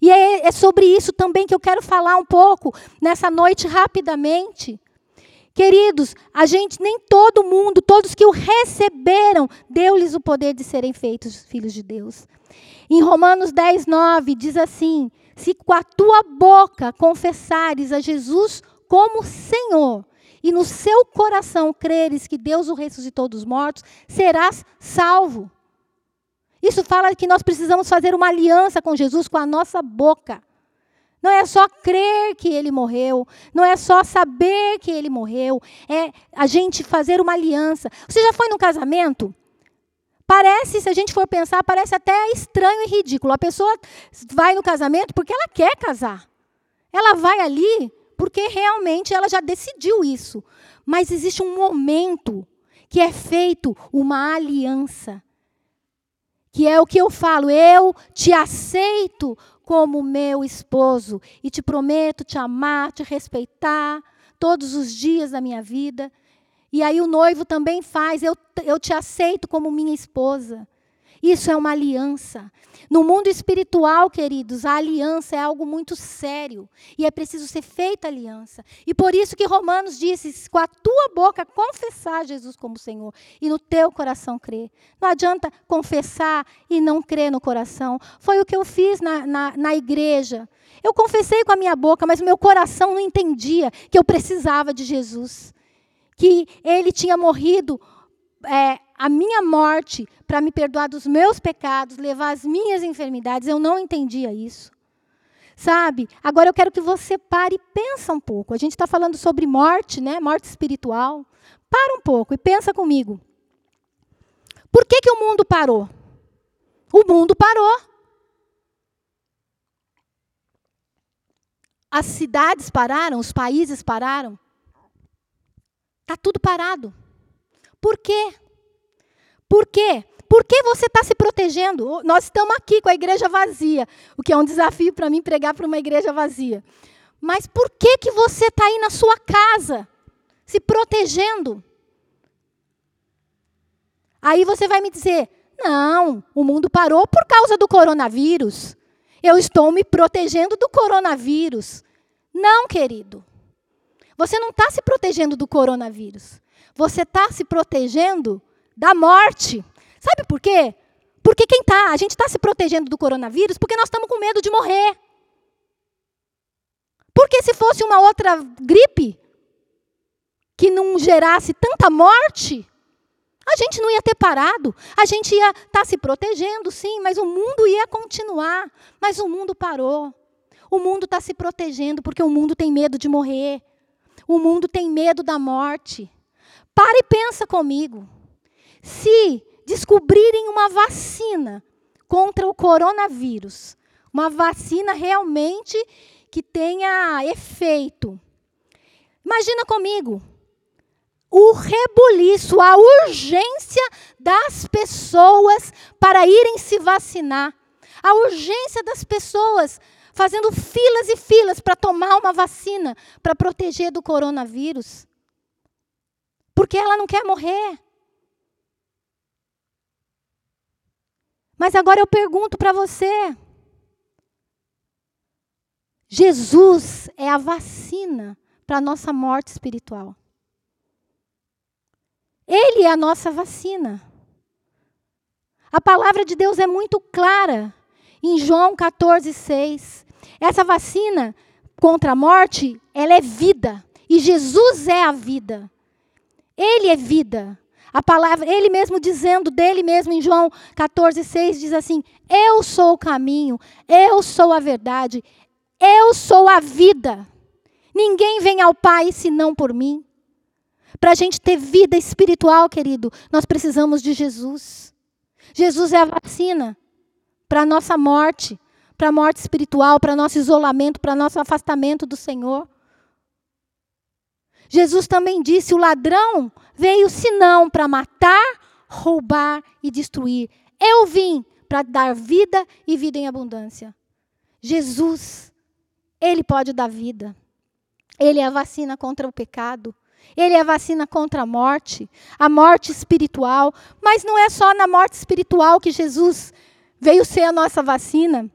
E é, é sobre isso também que eu quero falar um pouco nessa noite rapidamente. Queridos, a gente, nem todo mundo, todos que o receberam, deu-lhes o poder de serem feitos filhos de Deus. Em Romanos 10, 9, diz assim: Se com a tua boca confessares a Jesus como Senhor e no seu coração creres que Deus o ressuscitou dos mortos, serás salvo. Isso fala que nós precisamos fazer uma aliança com Jesus com a nossa boca. Não é só crer que ele morreu, não é só saber que ele morreu, é a gente fazer uma aliança. Você já foi num casamento? Parece, se a gente for pensar, parece até estranho e ridículo. A pessoa vai no casamento porque ela quer casar. Ela vai ali porque realmente ela já decidiu isso. Mas existe um momento que é feito uma aliança. Que é o que eu falo, eu te aceito como meu esposo e te prometo te amar, te respeitar todos os dias da minha vida. E aí o noivo também faz, eu, eu te aceito como minha esposa. Isso é uma aliança. No mundo espiritual, queridos, a aliança é algo muito sério e é preciso ser feita aliança. E por isso que Romanos disse: com a tua boca confessar Jesus como Senhor e no teu coração crer. Não adianta confessar e não crer no coração. Foi o que eu fiz na, na, na igreja. Eu confessei com a minha boca, mas meu coração não entendia que eu precisava de Jesus. Que ele tinha morrido é, a minha morte para me perdoar dos meus pecados, levar as minhas enfermidades. Eu não entendia isso. Sabe? Agora eu quero que você pare e pensa um pouco. A gente está falando sobre morte, né? Morte espiritual. Para um pouco e pensa comigo. Por que, que o mundo parou? O mundo parou. As cidades pararam, os países pararam. Está tudo parado. Por quê? Por quê? Por que você está se protegendo? Nós estamos aqui com a igreja vazia, o que é um desafio para mim pregar para uma igreja vazia. Mas por que, que você está aí na sua casa, se protegendo? Aí você vai me dizer: não, o mundo parou por causa do coronavírus. Eu estou me protegendo do coronavírus. Não, querido. Você não está se protegendo do coronavírus. Você está se protegendo da morte. Sabe por quê? Porque quem está, a gente está se protegendo do coronavírus porque nós estamos com medo de morrer. Porque se fosse uma outra gripe que não gerasse tanta morte, a gente não ia ter parado. A gente ia estar tá se protegendo, sim, mas o mundo ia continuar. Mas o mundo parou. O mundo está se protegendo porque o mundo tem medo de morrer. O mundo tem medo da morte. Para e pensa comigo. Se descobrirem uma vacina contra o coronavírus, uma vacina realmente que tenha efeito. Imagina comigo o rebuliço, a urgência das pessoas para irem se vacinar, a urgência das pessoas fazendo filas e filas para tomar uma vacina para proteger do coronavírus. Porque ela não quer morrer. Mas agora eu pergunto para você: Jesus é a vacina para a nossa morte espiritual. Ele é a nossa vacina. A palavra de Deus é muito clara em João 14, 6. Essa vacina contra a morte, ela é vida. E Jesus é a vida. Ele é vida. A palavra, ele mesmo dizendo dele mesmo em João 14, 6, diz assim: Eu sou o caminho, eu sou a verdade, eu sou a vida. Ninguém vem ao Pai senão por mim. Para a gente ter vida espiritual, querido, nós precisamos de Jesus. Jesus é a vacina para a nossa morte, para a morte espiritual, para nosso isolamento, para nosso afastamento do Senhor. Jesus também disse: o ladrão veio senão para matar, roubar e destruir. Eu vim para dar vida e vida em abundância. Jesus, Ele pode dar vida. Ele é a vacina contra o pecado. Ele é a vacina contra a morte, a morte espiritual. Mas não é só na morte espiritual que Jesus veio ser a nossa vacina.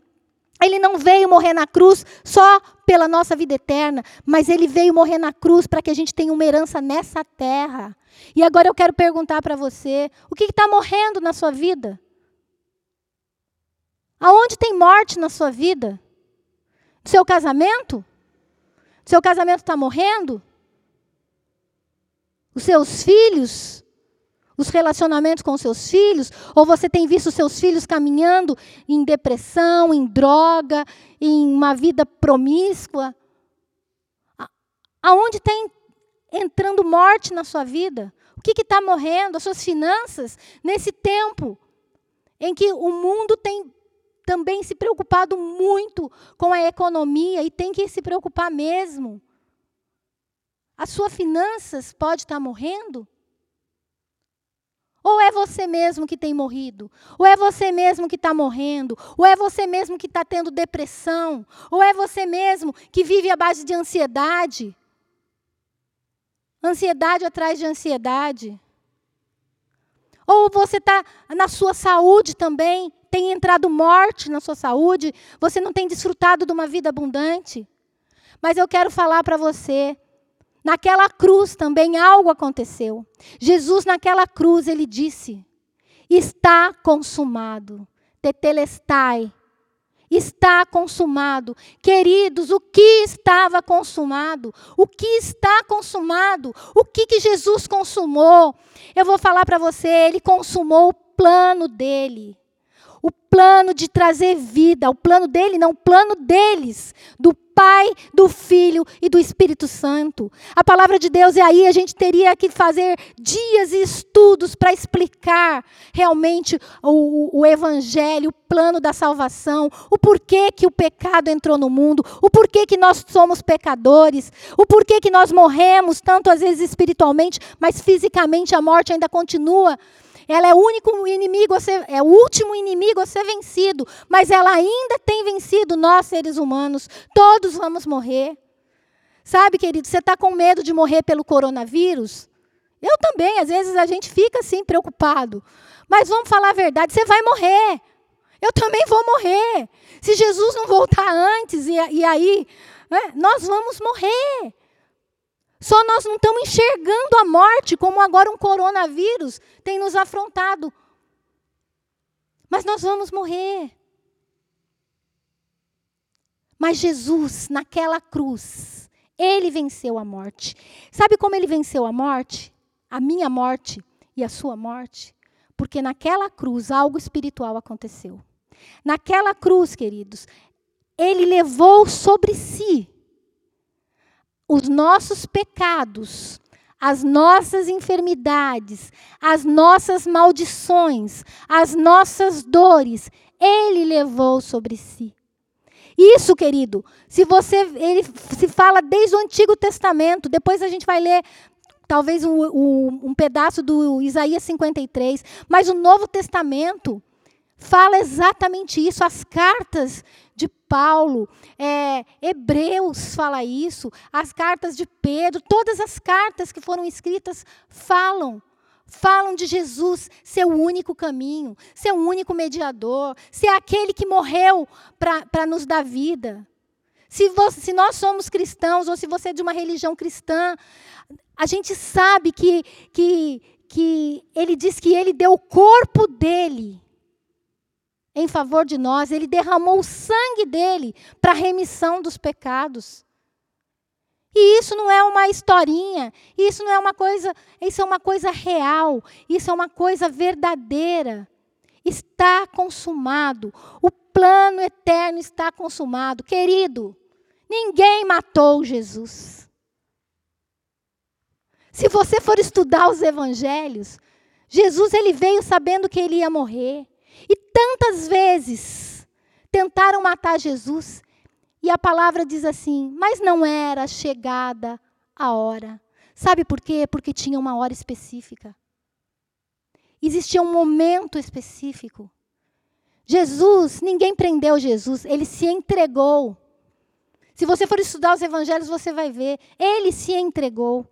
Ele não veio morrer na cruz só pela nossa vida eterna, mas ele veio morrer na cruz para que a gente tenha uma herança nessa terra. E agora eu quero perguntar para você: o que está morrendo na sua vida? Aonde tem morte na sua vida? No seu casamento? Seu casamento está morrendo? Os seus filhos? Os relacionamentos com seus filhos, ou você tem visto seus filhos caminhando em depressão, em droga, em uma vida promíscua? Aonde tem entrando morte na sua vida? O que está morrendo? As suas finanças, nesse tempo em que o mundo tem também se preocupado muito com a economia e tem que se preocupar mesmo. As suas finanças pode estar tá morrendo? Ou é você mesmo que tem morrido? Ou é você mesmo que está morrendo? Ou é você mesmo que está tendo depressão? Ou é você mesmo que vive à base de ansiedade? Ansiedade atrás de ansiedade. Ou você está na sua saúde também, tem entrado morte na sua saúde, você não tem desfrutado de uma vida abundante. Mas eu quero falar para você, naquela cruz também algo aconteceu. Jesus, naquela cruz, ele disse: Está consumado. Tetelestai está consumado. Queridos, o que estava consumado? O que está consumado? O que, que Jesus consumou? Eu vou falar para você, ele consumou o plano dele. O plano de trazer vida, o plano dele, não, o plano deles, do Pai, do Filho e do Espírito Santo. A palavra de Deus, e aí a gente teria que fazer dias e estudos para explicar realmente o, o, Evangelho, o plano da salvação, o porquê que o pecado entrou no mundo, o porquê que nós somos pecadores, o porquê que nós morremos, tanto às vezes espiritualmente, mas fisicamente a morte ainda continua. Ela é o único inimigo a ser, é o último inimigo a ser vencido, mas ela ainda tem vencido nós seres humanos. Todos vamos morrer. Sabe, querido, você está com medo de morrer pelo coronavírus? Eu também, às vezes a gente fica assim preocupado. Mas vamos falar a verdade, você vai morrer. Eu também vou morrer. Se Jesus não voltar antes, e, e aí, né, nós vamos morrer. Só nós não estamos enxergando a morte como agora um coronavírus tem nos afrontado. Mas nós vamos morrer. Mas Jesus, naquela cruz, ele venceu a morte. Sabe como ele venceu a morte? A minha morte e a sua morte? Porque naquela cruz algo espiritual aconteceu. Naquela cruz, queridos, ele levou sobre si os nossos pecados, as nossas enfermidades, as nossas maldições, as nossas dores, ele levou sobre si. Isso, querido, se você ele se fala desde o Antigo Testamento, depois a gente vai ler talvez um, um, um pedaço do Isaías 53, mas o Novo Testamento fala exatamente isso. As cartas de Paulo, é, Hebreus fala isso, as cartas de Pedro, todas as cartas que foram escritas falam. Falam de Jesus ser o único caminho, ser o único mediador, ser aquele que morreu para nos dar vida. Se, você, se, nós somos cristãos, ou se você é de uma religião cristã, a gente sabe que, que, que ele diz que ele deu o corpo dele em favor de nós, ele derramou o sangue dele para a remissão dos pecados. E isso não é uma historinha, isso não é uma coisa, isso é uma coisa real, isso é uma coisa verdadeira. Está consumado. O plano eterno está consumado. Querido, ninguém matou Jesus. Se você for estudar os evangelhos, Jesus ele veio sabendo que ele ia morrer. Tantas vezes tentaram matar Jesus, e a palavra diz assim: mas não era chegada a hora. Sabe por quê? Porque tinha uma hora específica. Existia um momento específico. Jesus, ninguém prendeu Jesus, ele se entregou. Se você for estudar os evangelhos, você vai ver. Ele se entregou.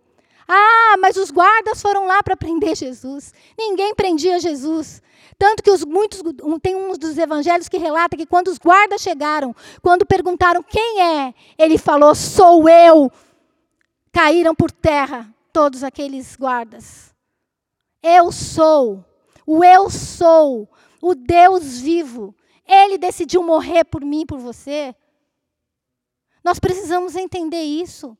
Ah, mas os guardas foram lá para prender Jesus. Ninguém prendia Jesus. Tanto que os muitos tem um dos evangelhos que relata que quando os guardas chegaram, quando perguntaram quem é, ele falou: "Sou eu". Caíram por terra todos aqueles guardas. Eu sou, o eu sou, o Deus vivo. Ele decidiu morrer por mim, por você. Nós precisamos entender isso.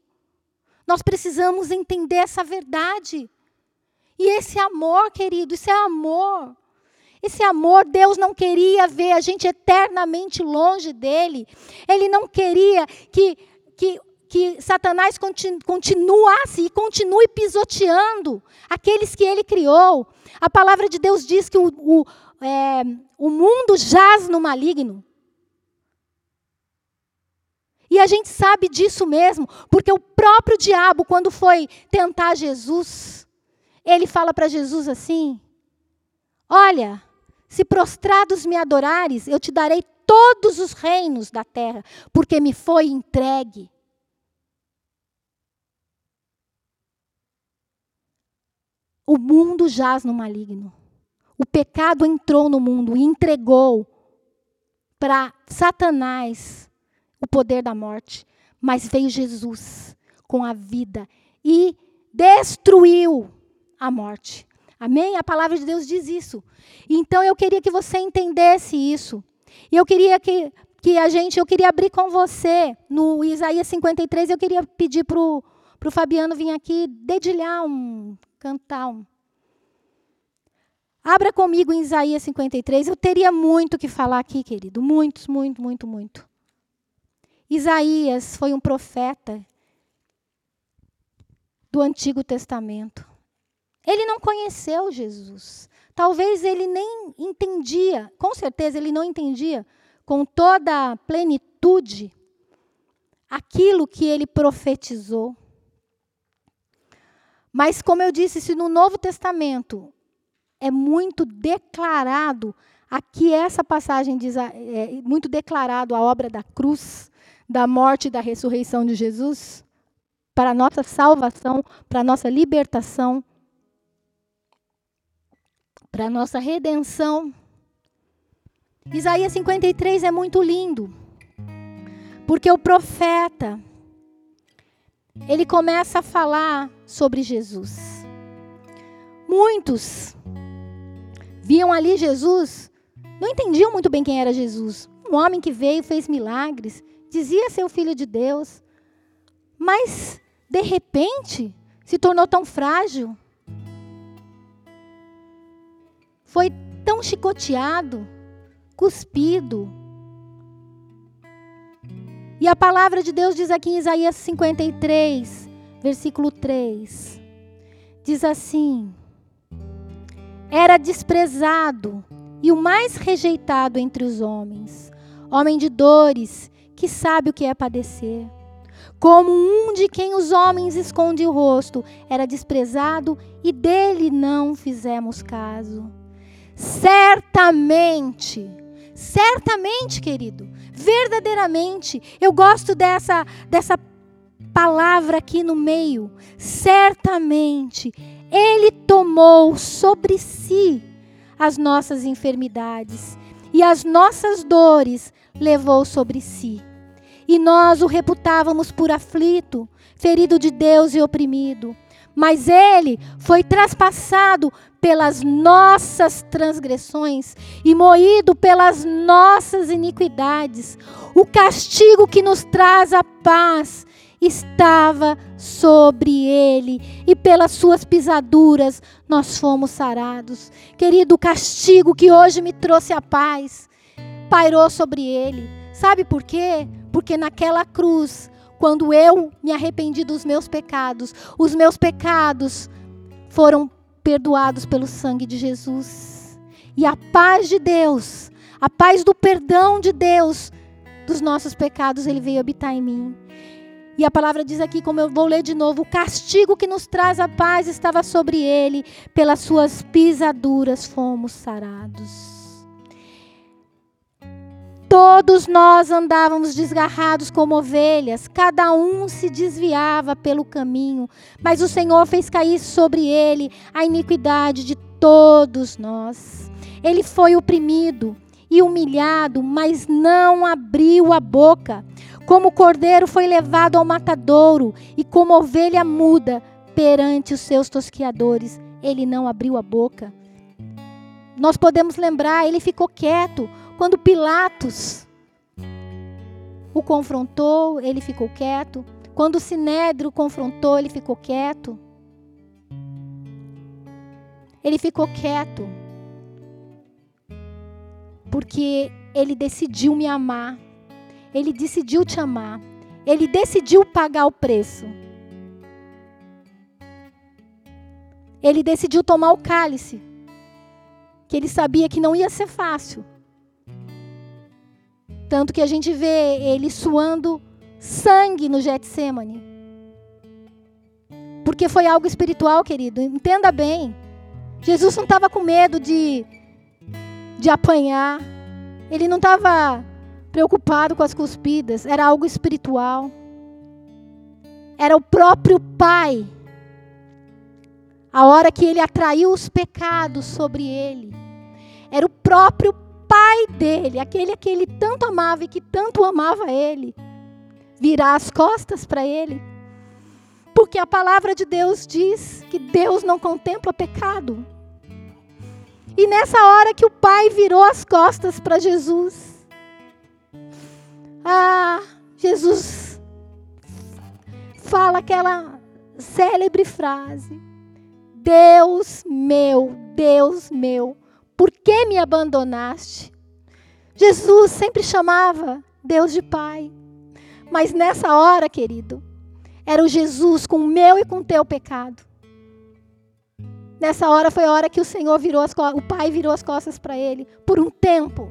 Nós precisamos entender essa verdade. E esse amor, querido, isso é amor. Esse amor, Deus não queria ver a gente eternamente longe dele. Ele não queria que, que, que Satanás continuasse e continue pisoteando aqueles que ele criou. A palavra de Deus diz que o, o, é, o mundo jaz no maligno. E a gente sabe disso mesmo, porque o próprio diabo, quando foi tentar Jesus, ele fala para Jesus assim: Olha, se prostrados me adorares, eu te darei todos os reinos da terra, porque me foi entregue. O mundo jaz no maligno. O pecado entrou no mundo e entregou para Satanás o poder da morte. Mas veio Jesus com a vida e destruiu a morte. Amém? A palavra de Deus diz isso. Então eu queria que você entendesse isso. E eu queria que, que a gente, eu queria abrir com você no Isaías 53, eu queria pedir para o Fabiano vir aqui dedilhar um cantar um. Abra comigo em Isaías 53. Eu teria muito que falar aqui, querido. Muitos, muito, muito, muito. Isaías foi um profeta do Antigo Testamento. Ele não conheceu Jesus. Talvez ele nem entendia, com certeza ele não entendia com toda a plenitude aquilo que ele profetizou. Mas, como eu disse, se no Novo Testamento é muito declarado, aqui essa passagem diz, é muito declarado a obra da cruz, da morte e da ressurreição de Jesus, para a nossa salvação, para a nossa libertação, para a nossa redenção. Isaías 53 é muito lindo, porque o profeta, ele começa a falar sobre Jesus. Muitos viam ali Jesus, não entendiam muito bem quem era Jesus. Um homem que veio, fez milagres, dizia ser o filho de Deus, mas de repente se tornou tão frágil. Foi tão chicoteado, cuspido, e a palavra de Deus diz aqui em Isaías 53, versículo 3: diz assim: Era desprezado e o mais rejeitado entre os homens, homem de dores, que sabe o que é padecer. Como um de quem os homens escondem o rosto, era desprezado e dele não fizemos caso. Certamente, certamente, querido, verdadeiramente. Eu gosto dessa, dessa palavra aqui no meio. Certamente, Ele tomou sobre si as nossas enfermidades e as nossas dores levou sobre si. E nós o reputávamos por aflito, ferido de Deus e oprimido. Mas ele foi traspassado pelas nossas transgressões e moído pelas nossas iniquidades. O castigo que nos traz a paz estava sobre ele, e pelas suas pisaduras nós fomos sarados. Querido, o castigo que hoje me trouxe a paz pairou sobre ele. Sabe por quê? Porque naquela cruz, quando eu me arrependi dos meus pecados, os meus pecados foram perdoados pelo sangue de Jesus. E a paz de Deus, a paz do perdão de Deus dos nossos pecados, ele veio habitar em mim. E a palavra diz aqui, como eu vou ler de novo: o castigo que nos traz a paz estava sobre ele, pelas suas pisaduras fomos sarados. Todos nós andávamos desgarrados como ovelhas, cada um se desviava pelo caminho, mas o Senhor fez cair sobre ele a iniquidade de todos nós. Ele foi oprimido e humilhado, mas não abriu a boca. Como cordeiro foi levado ao matadouro, e como ovelha muda perante os seus tosquiadores, ele não abriu a boca. Nós podemos lembrar, ele ficou quieto quando Pilatos o confrontou, ele ficou quieto. Quando o Sinédrio o confrontou, ele ficou quieto. Ele ficou quieto. Porque ele decidiu me amar. Ele decidiu te amar. ele decidiu pagar o preço. Ele decidiu tomar o cálice, que ele sabia que não ia ser fácil. Tanto que a gente vê ele suando sangue no Getsemane. Porque foi algo espiritual, querido. Entenda bem. Jesus não estava com medo de, de apanhar. Ele não estava preocupado com as cuspidas. Era algo espiritual. Era o próprio Pai. A hora que ele atraiu os pecados sobre ele. Era o próprio pai dele, aquele que ele tanto amava e que tanto amava ele, virar as costas para ele. Porque a palavra de Deus diz que Deus não contempla pecado. E nessa hora que o pai virou as costas para Jesus, ah, Jesus fala aquela célebre frase: Deus meu, Deus meu, por que me abandonaste? Jesus sempre chamava Deus de Pai. Mas nessa hora, querido, era o Jesus com o meu e com o teu pecado. Nessa hora foi a hora que o Senhor virou as o Pai virou as costas para ele por um tempo.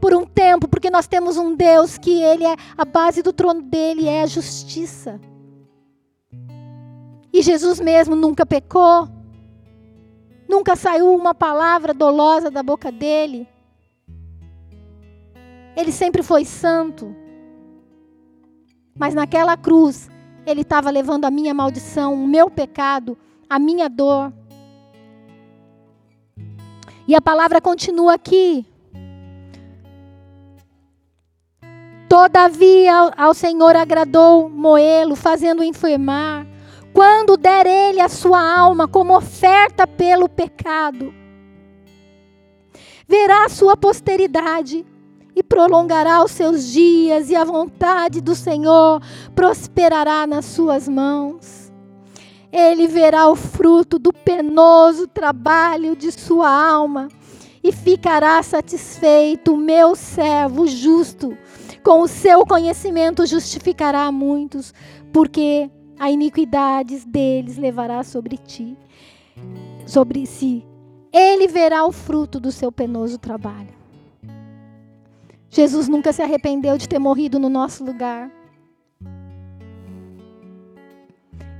Por um tempo, porque nós temos um Deus que ele é a base do trono dele é a justiça. E Jesus mesmo nunca pecou, Nunca saiu uma palavra dolosa da boca dele. Ele sempre foi santo. Mas naquela cruz, ele estava levando a minha maldição, o meu pecado, a minha dor. E a palavra continua aqui. Todavia ao Senhor agradou moê-lo, fazendo-o enfermar quando der ele a sua alma como oferta pelo pecado, verá a sua posteridade e prolongará os seus dias, e a vontade do Senhor prosperará nas suas mãos. Ele verá o fruto do penoso trabalho de sua alma e ficará satisfeito, meu servo justo. Com o seu conhecimento justificará muitos, porque a iniquidades deles levará sobre ti, sobre si. Ele verá o fruto do seu penoso trabalho. Jesus nunca se arrependeu de ter morrido no nosso lugar.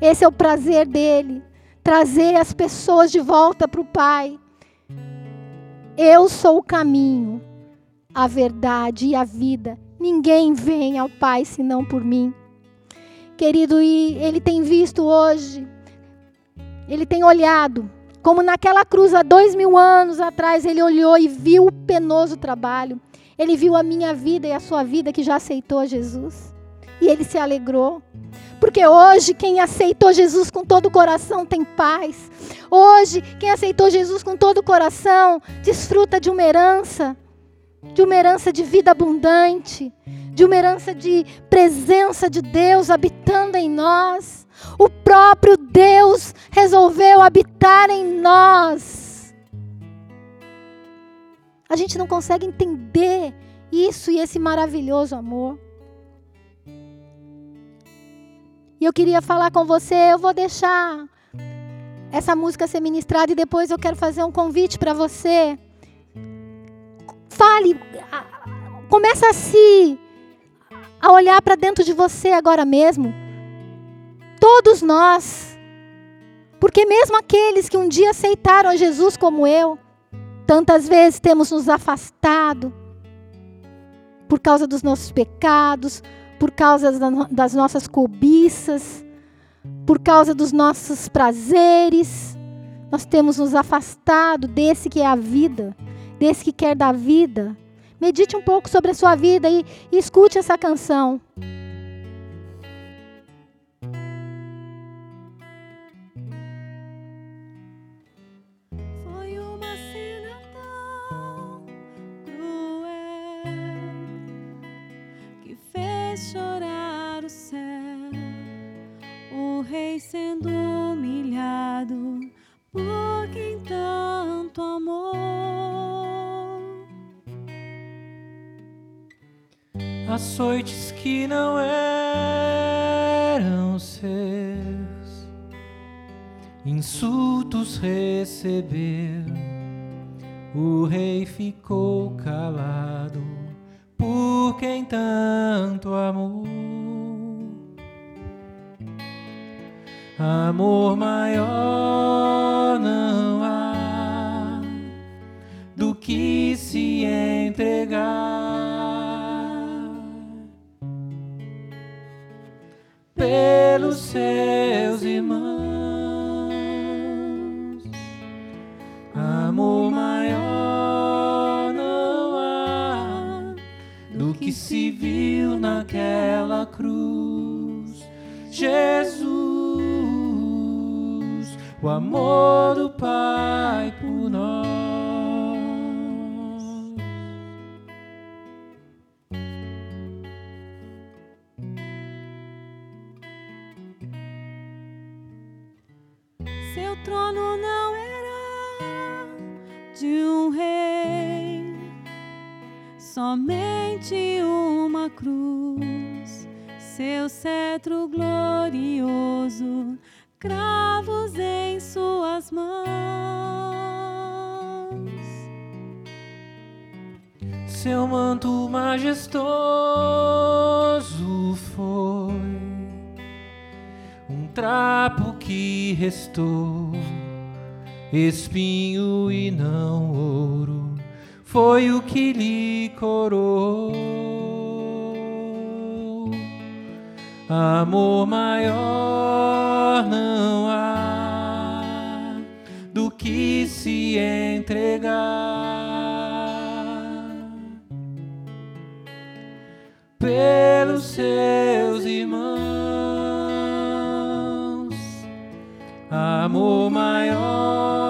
Esse é o prazer dele, trazer as pessoas de volta para o Pai. Eu sou o caminho, a verdade e a vida. Ninguém vem ao Pai senão por mim. Querido, e ele tem visto hoje, ele tem olhado, como naquela cruz há dois mil anos atrás, ele olhou e viu o penoso trabalho. Ele viu a minha vida e a sua vida que já aceitou Jesus. E ele se alegrou. Porque hoje quem aceitou Jesus com todo o coração tem paz. Hoje quem aceitou Jesus com todo o coração desfruta de uma herança, de uma herança de vida abundante, de uma herança de presença de Deus habitando em nós. O próprio Deus resolveu habitar em nós. A gente não consegue entender isso e esse maravilhoso amor. E eu queria falar com você, eu vou deixar essa música ser ministrada e depois eu quero fazer um convite para você. Fale, começa a se a olhar para dentro de você agora mesmo. Todos nós. Porque mesmo aqueles que um dia aceitaram a Jesus como eu, tantas vezes temos nos afastado por causa dos nossos pecados, por causa das nossas cobiças, por causa dos nossos prazeres. Nós temos nos afastado desse que é a vida, desse que quer dar vida. Medite um pouco sobre a sua vida e, e escute essa canção. açoites que não eram seus, insultos recebeu. O rei ficou calado por quem tanto amou. Amor maior não há do que se entregar. Pelos seus irmãos. Amor maior não há do que se viu naquela cruz. Jesus o amor do Pai somente uma cruz, seu cetro glorioso cravos em suas mãos. Seu manto majestoso foi um trapo que restou, espinho e não ouro, foi o que lhe coroou amor maior não há do que se entregar pelos seus irmãos. Amor maior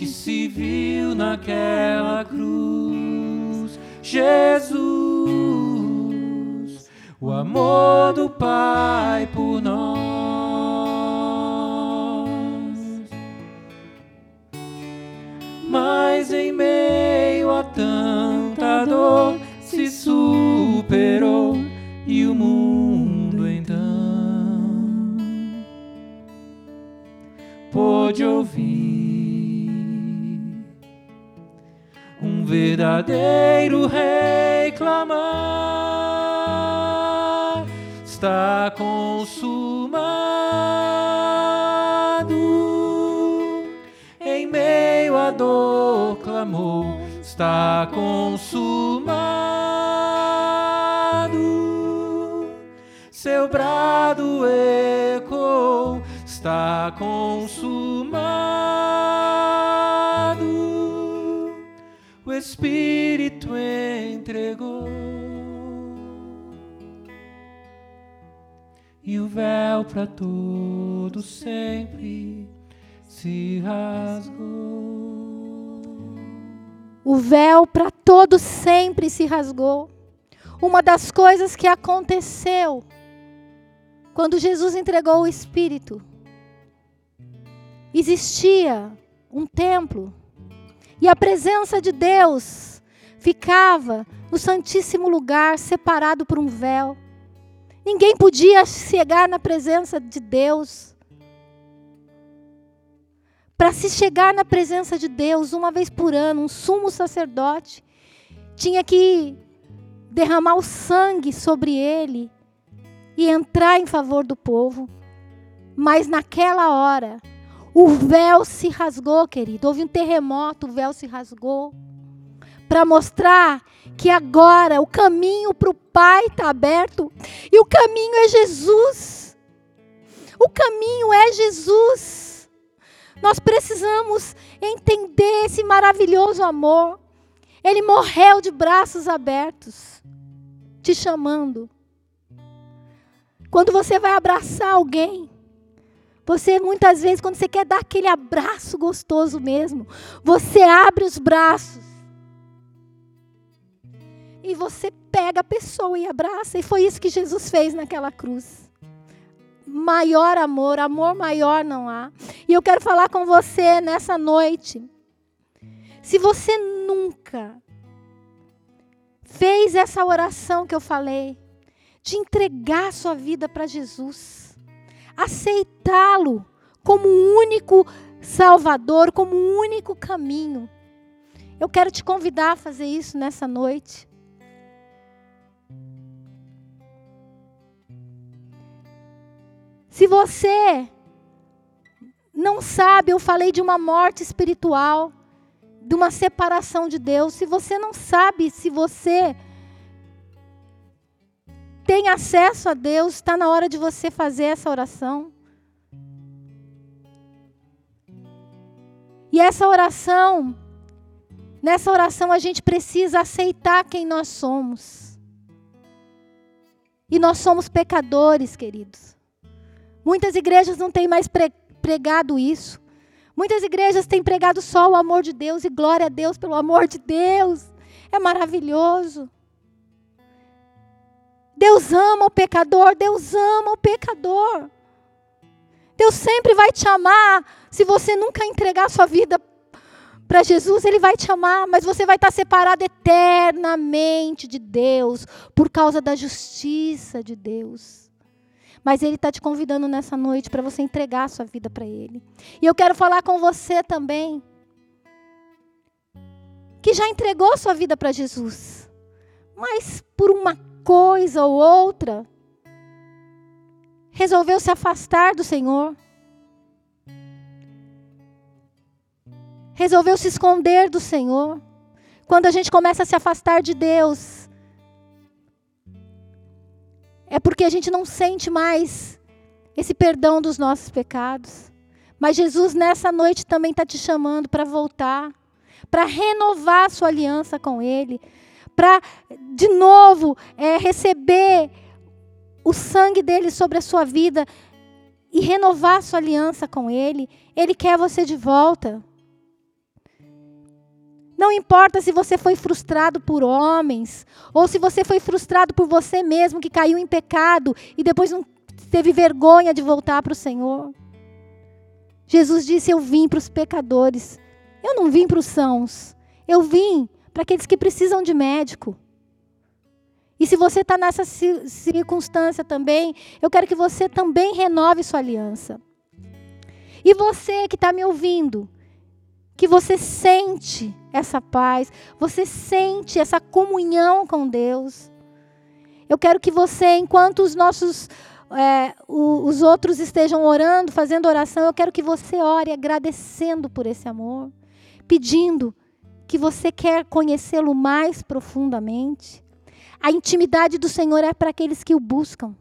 que se viu naquela cruz. Jesus o amor do Pai por nós. Mas em meio a tanta dor se superou e o mundo então pôde ouvir verdadeiro rei clamar está consumado. Em meio à dor clamou, está consumado. Seu brado ecoou, está consumado. Espírito entregou. e o véu para todo sempre se rasgou. O véu para todo sempre se rasgou. Uma das coisas que aconteceu quando Jesus entregou o Espírito, existia um templo e a presença de Deus ficava no Santíssimo Lugar, separado por um véu. Ninguém podia chegar na presença de Deus. Para se chegar na presença de Deus uma vez por ano, um sumo sacerdote tinha que derramar o sangue sobre ele e entrar em favor do povo. Mas naquela hora, o véu se rasgou, querido. Houve um terremoto, o véu se rasgou para mostrar que agora o caminho para o Pai está aberto e o caminho é Jesus. O caminho é Jesus. Nós precisamos entender esse maravilhoso amor. Ele morreu de braços abertos, te chamando. Quando você vai abraçar alguém, você muitas vezes, quando você quer dar aquele abraço gostoso mesmo, você abre os braços e você pega a pessoa e abraça. E foi isso que Jesus fez naquela cruz. Maior amor, amor maior não há. E eu quero falar com você nessa noite. Se você nunca fez essa oração que eu falei, de entregar sua vida para Jesus, aceitá-lo como o único Salvador, como o único caminho. Eu quero te convidar a fazer isso nessa noite. Se você não sabe, eu falei de uma morte espiritual, de uma separação de Deus. Se você não sabe se você tem acesso a Deus, está na hora de você fazer essa oração. E essa oração, nessa oração a gente precisa aceitar quem nós somos. E nós somos pecadores, queridos. Muitas igrejas não têm mais pregado isso. Muitas igrejas têm pregado só o amor de Deus e glória a Deus pelo amor de Deus. É maravilhoso. Deus ama o pecador, Deus ama o pecador. Deus sempre vai te amar. Se você nunca entregar sua vida para Jesus, Ele vai te amar, mas você vai estar separado eternamente de Deus, por causa da justiça de Deus. Mas Ele está te convidando nessa noite para você entregar sua vida para Ele. E eu quero falar com você também, que já entregou sua vida para Jesus, mas por uma coisa ou outra, resolveu se afastar do Senhor. Resolveu se esconder do Senhor. Quando a gente começa a se afastar de Deus, é porque a gente não sente mais esse perdão dos nossos pecados. Mas Jesus nessa noite também está te chamando para voltar, para renovar a sua aliança com Ele, para de novo é, receber o sangue dele sobre a sua vida e renovar sua aliança com ele. Ele quer você de volta. Não importa se você foi frustrado por homens, ou se você foi frustrado por você mesmo, que caiu em pecado e depois não teve vergonha de voltar para o Senhor. Jesus disse: Eu vim para os pecadores. Eu não vim para os sãos. Eu vim para aqueles que precisam de médico. E se você está nessa circunstância também, eu quero que você também renove sua aliança. E você que está me ouvindo, que você sente essa paz, você sente essa comunhão com Deus. Eu quero que você, enquanto os nossos é, os outros estejam orando, fazendo oração, eu quero que você ore agradecendo por esse amor, pedindo que você quer conhecê-lo mais profundamente. A intimidade do Senhor é para aqueles que o buscam.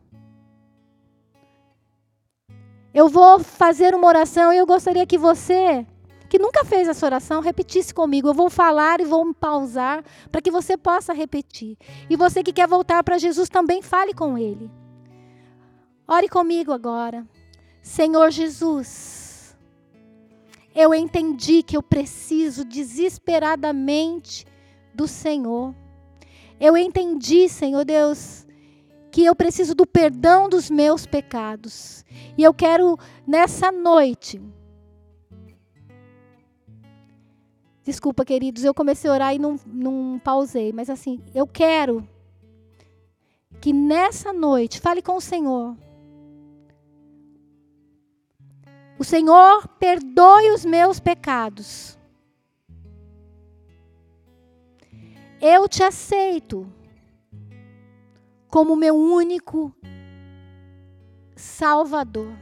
Eu vou fazer uma oração e eu gostaria que você, que nunca fez essa oração, repetisse comigo. Eu vou falar e vou me pausar para que você possa repetir. E você que quer voltar para Jesus também fale com Ele. Ore comigo agora. Senhor Jesus, eu entendi que eu preciso desesperadamente do Senhor. Eu entendi, Senhor Deus, que eu preciso do perdão dos meus pecados. E eu quero, nessa noite. Desculpa, queridos, eu comecei a orar e não, não pausei, mas assim, eu quero que nessa noite, fale com o Senhor. O Senhor perdoe os meus pecados. Eu te aceito como meu único Salvador.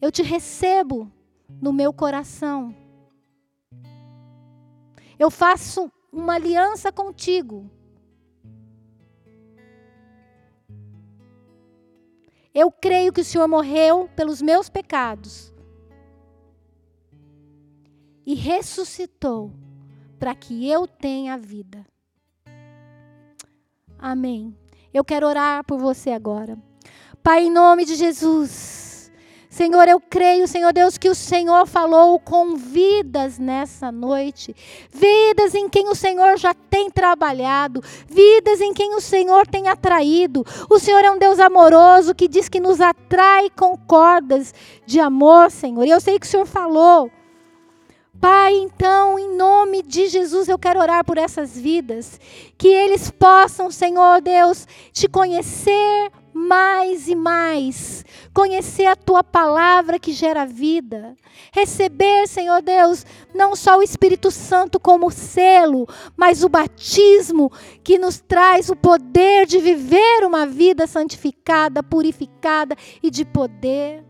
Eu te recebo no meu coração. Eu faço uma aliança contigo. Eu creio que o Senhor morreu pelos meus pecados e ressuscitou para que eu tenha vida. Amém. Eu quero orar por você agora. Pai, em nome de Jesus. Senhor, eu creio, Senhor Deus, que o Senhor falou com vidas nessa noite. Vidas em quem o Senhor já tem trabalhado. Vidas em quem o Senhor tem atraído. O Senhor é um Deus amoroso que diz que nos atrai com cordas de amor, Senhor. E eu sei que o Senhor falou Pai, então, em nome de Jesus, eu quero orar por essas vidas, que eles possam, Senhor Deus, te conhecer mais e mais, conhecer a tua palavra que gera vida, receber, Senhor Deus, não só o Espírito Santo como selo, mas o batismo que nos traz o poder de viver uma vida santificada, purificada e de poder.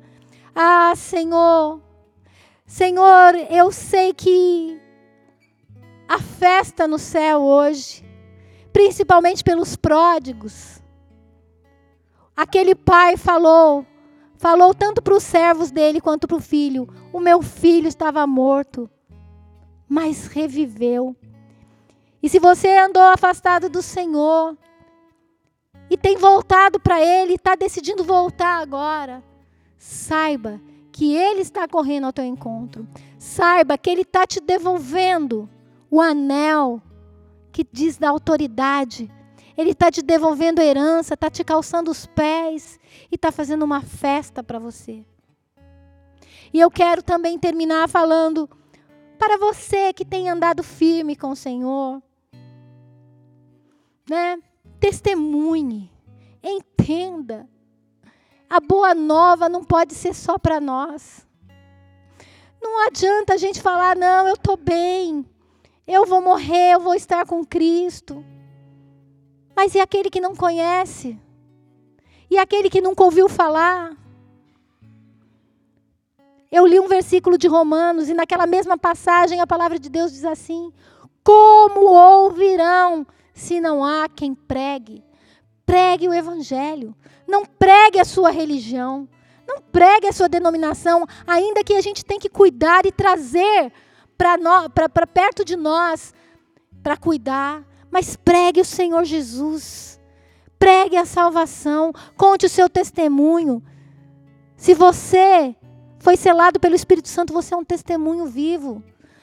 Ah, Senhor, Senhor, eu sei que a festa no céu hoje, principalmente pelos pródigos, Aquele pai falou, falou tanto para os servos dele quanto para o filho: O meu filho estava morto, mas reviveu. E se você andou afastado do Senhor e tem voltado para Ele, está decidindo voltar agora, saiba que Ele está correndo ao teu encontro. Saiba que Ele está te devolvendo o anel que diz da autoridade ele está te devolvendo herança, está te calçando os pés e está fazendo uma festa para você. E eu quero também terminar falando para você que tem andado firme com o Senhor, né? Testemunhe, entenda. A boa nova não pode ser só para nós. Não adianta a gente falar, não, eu estou bem, eu vou morrer, eu vou estar com Cristo. Mas e aquele que não conhece? E aquele que nunca ouviu falar? Eu li um versículo de Romanos e naquela mesma passagem a palavra de Deus diz assim: Como ouvirão se não há quem pregue? Pregue o evangelho. Não pregue a sua religião. Não pregue a sua denominação, ainda que a gente tem que cuidar e trazer para perto de nós para cuidar, mas pregue o Senhor Jesus. Pregue a salvação. Conte o seu testemunho. Se você foi selado pelo Espírito Santo, você é um testemunho vivo.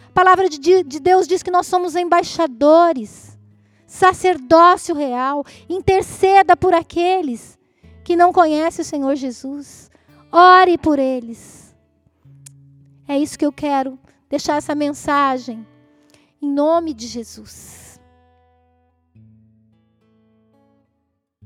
A palavra de Deus diz que nós somos embaixadores, sacerdócio real. Interceda por aqueles que não conhecem o Senhor Jesus. Ore por eles. É isso que eu quero deixar essa mensagem. Em nome de Jesus.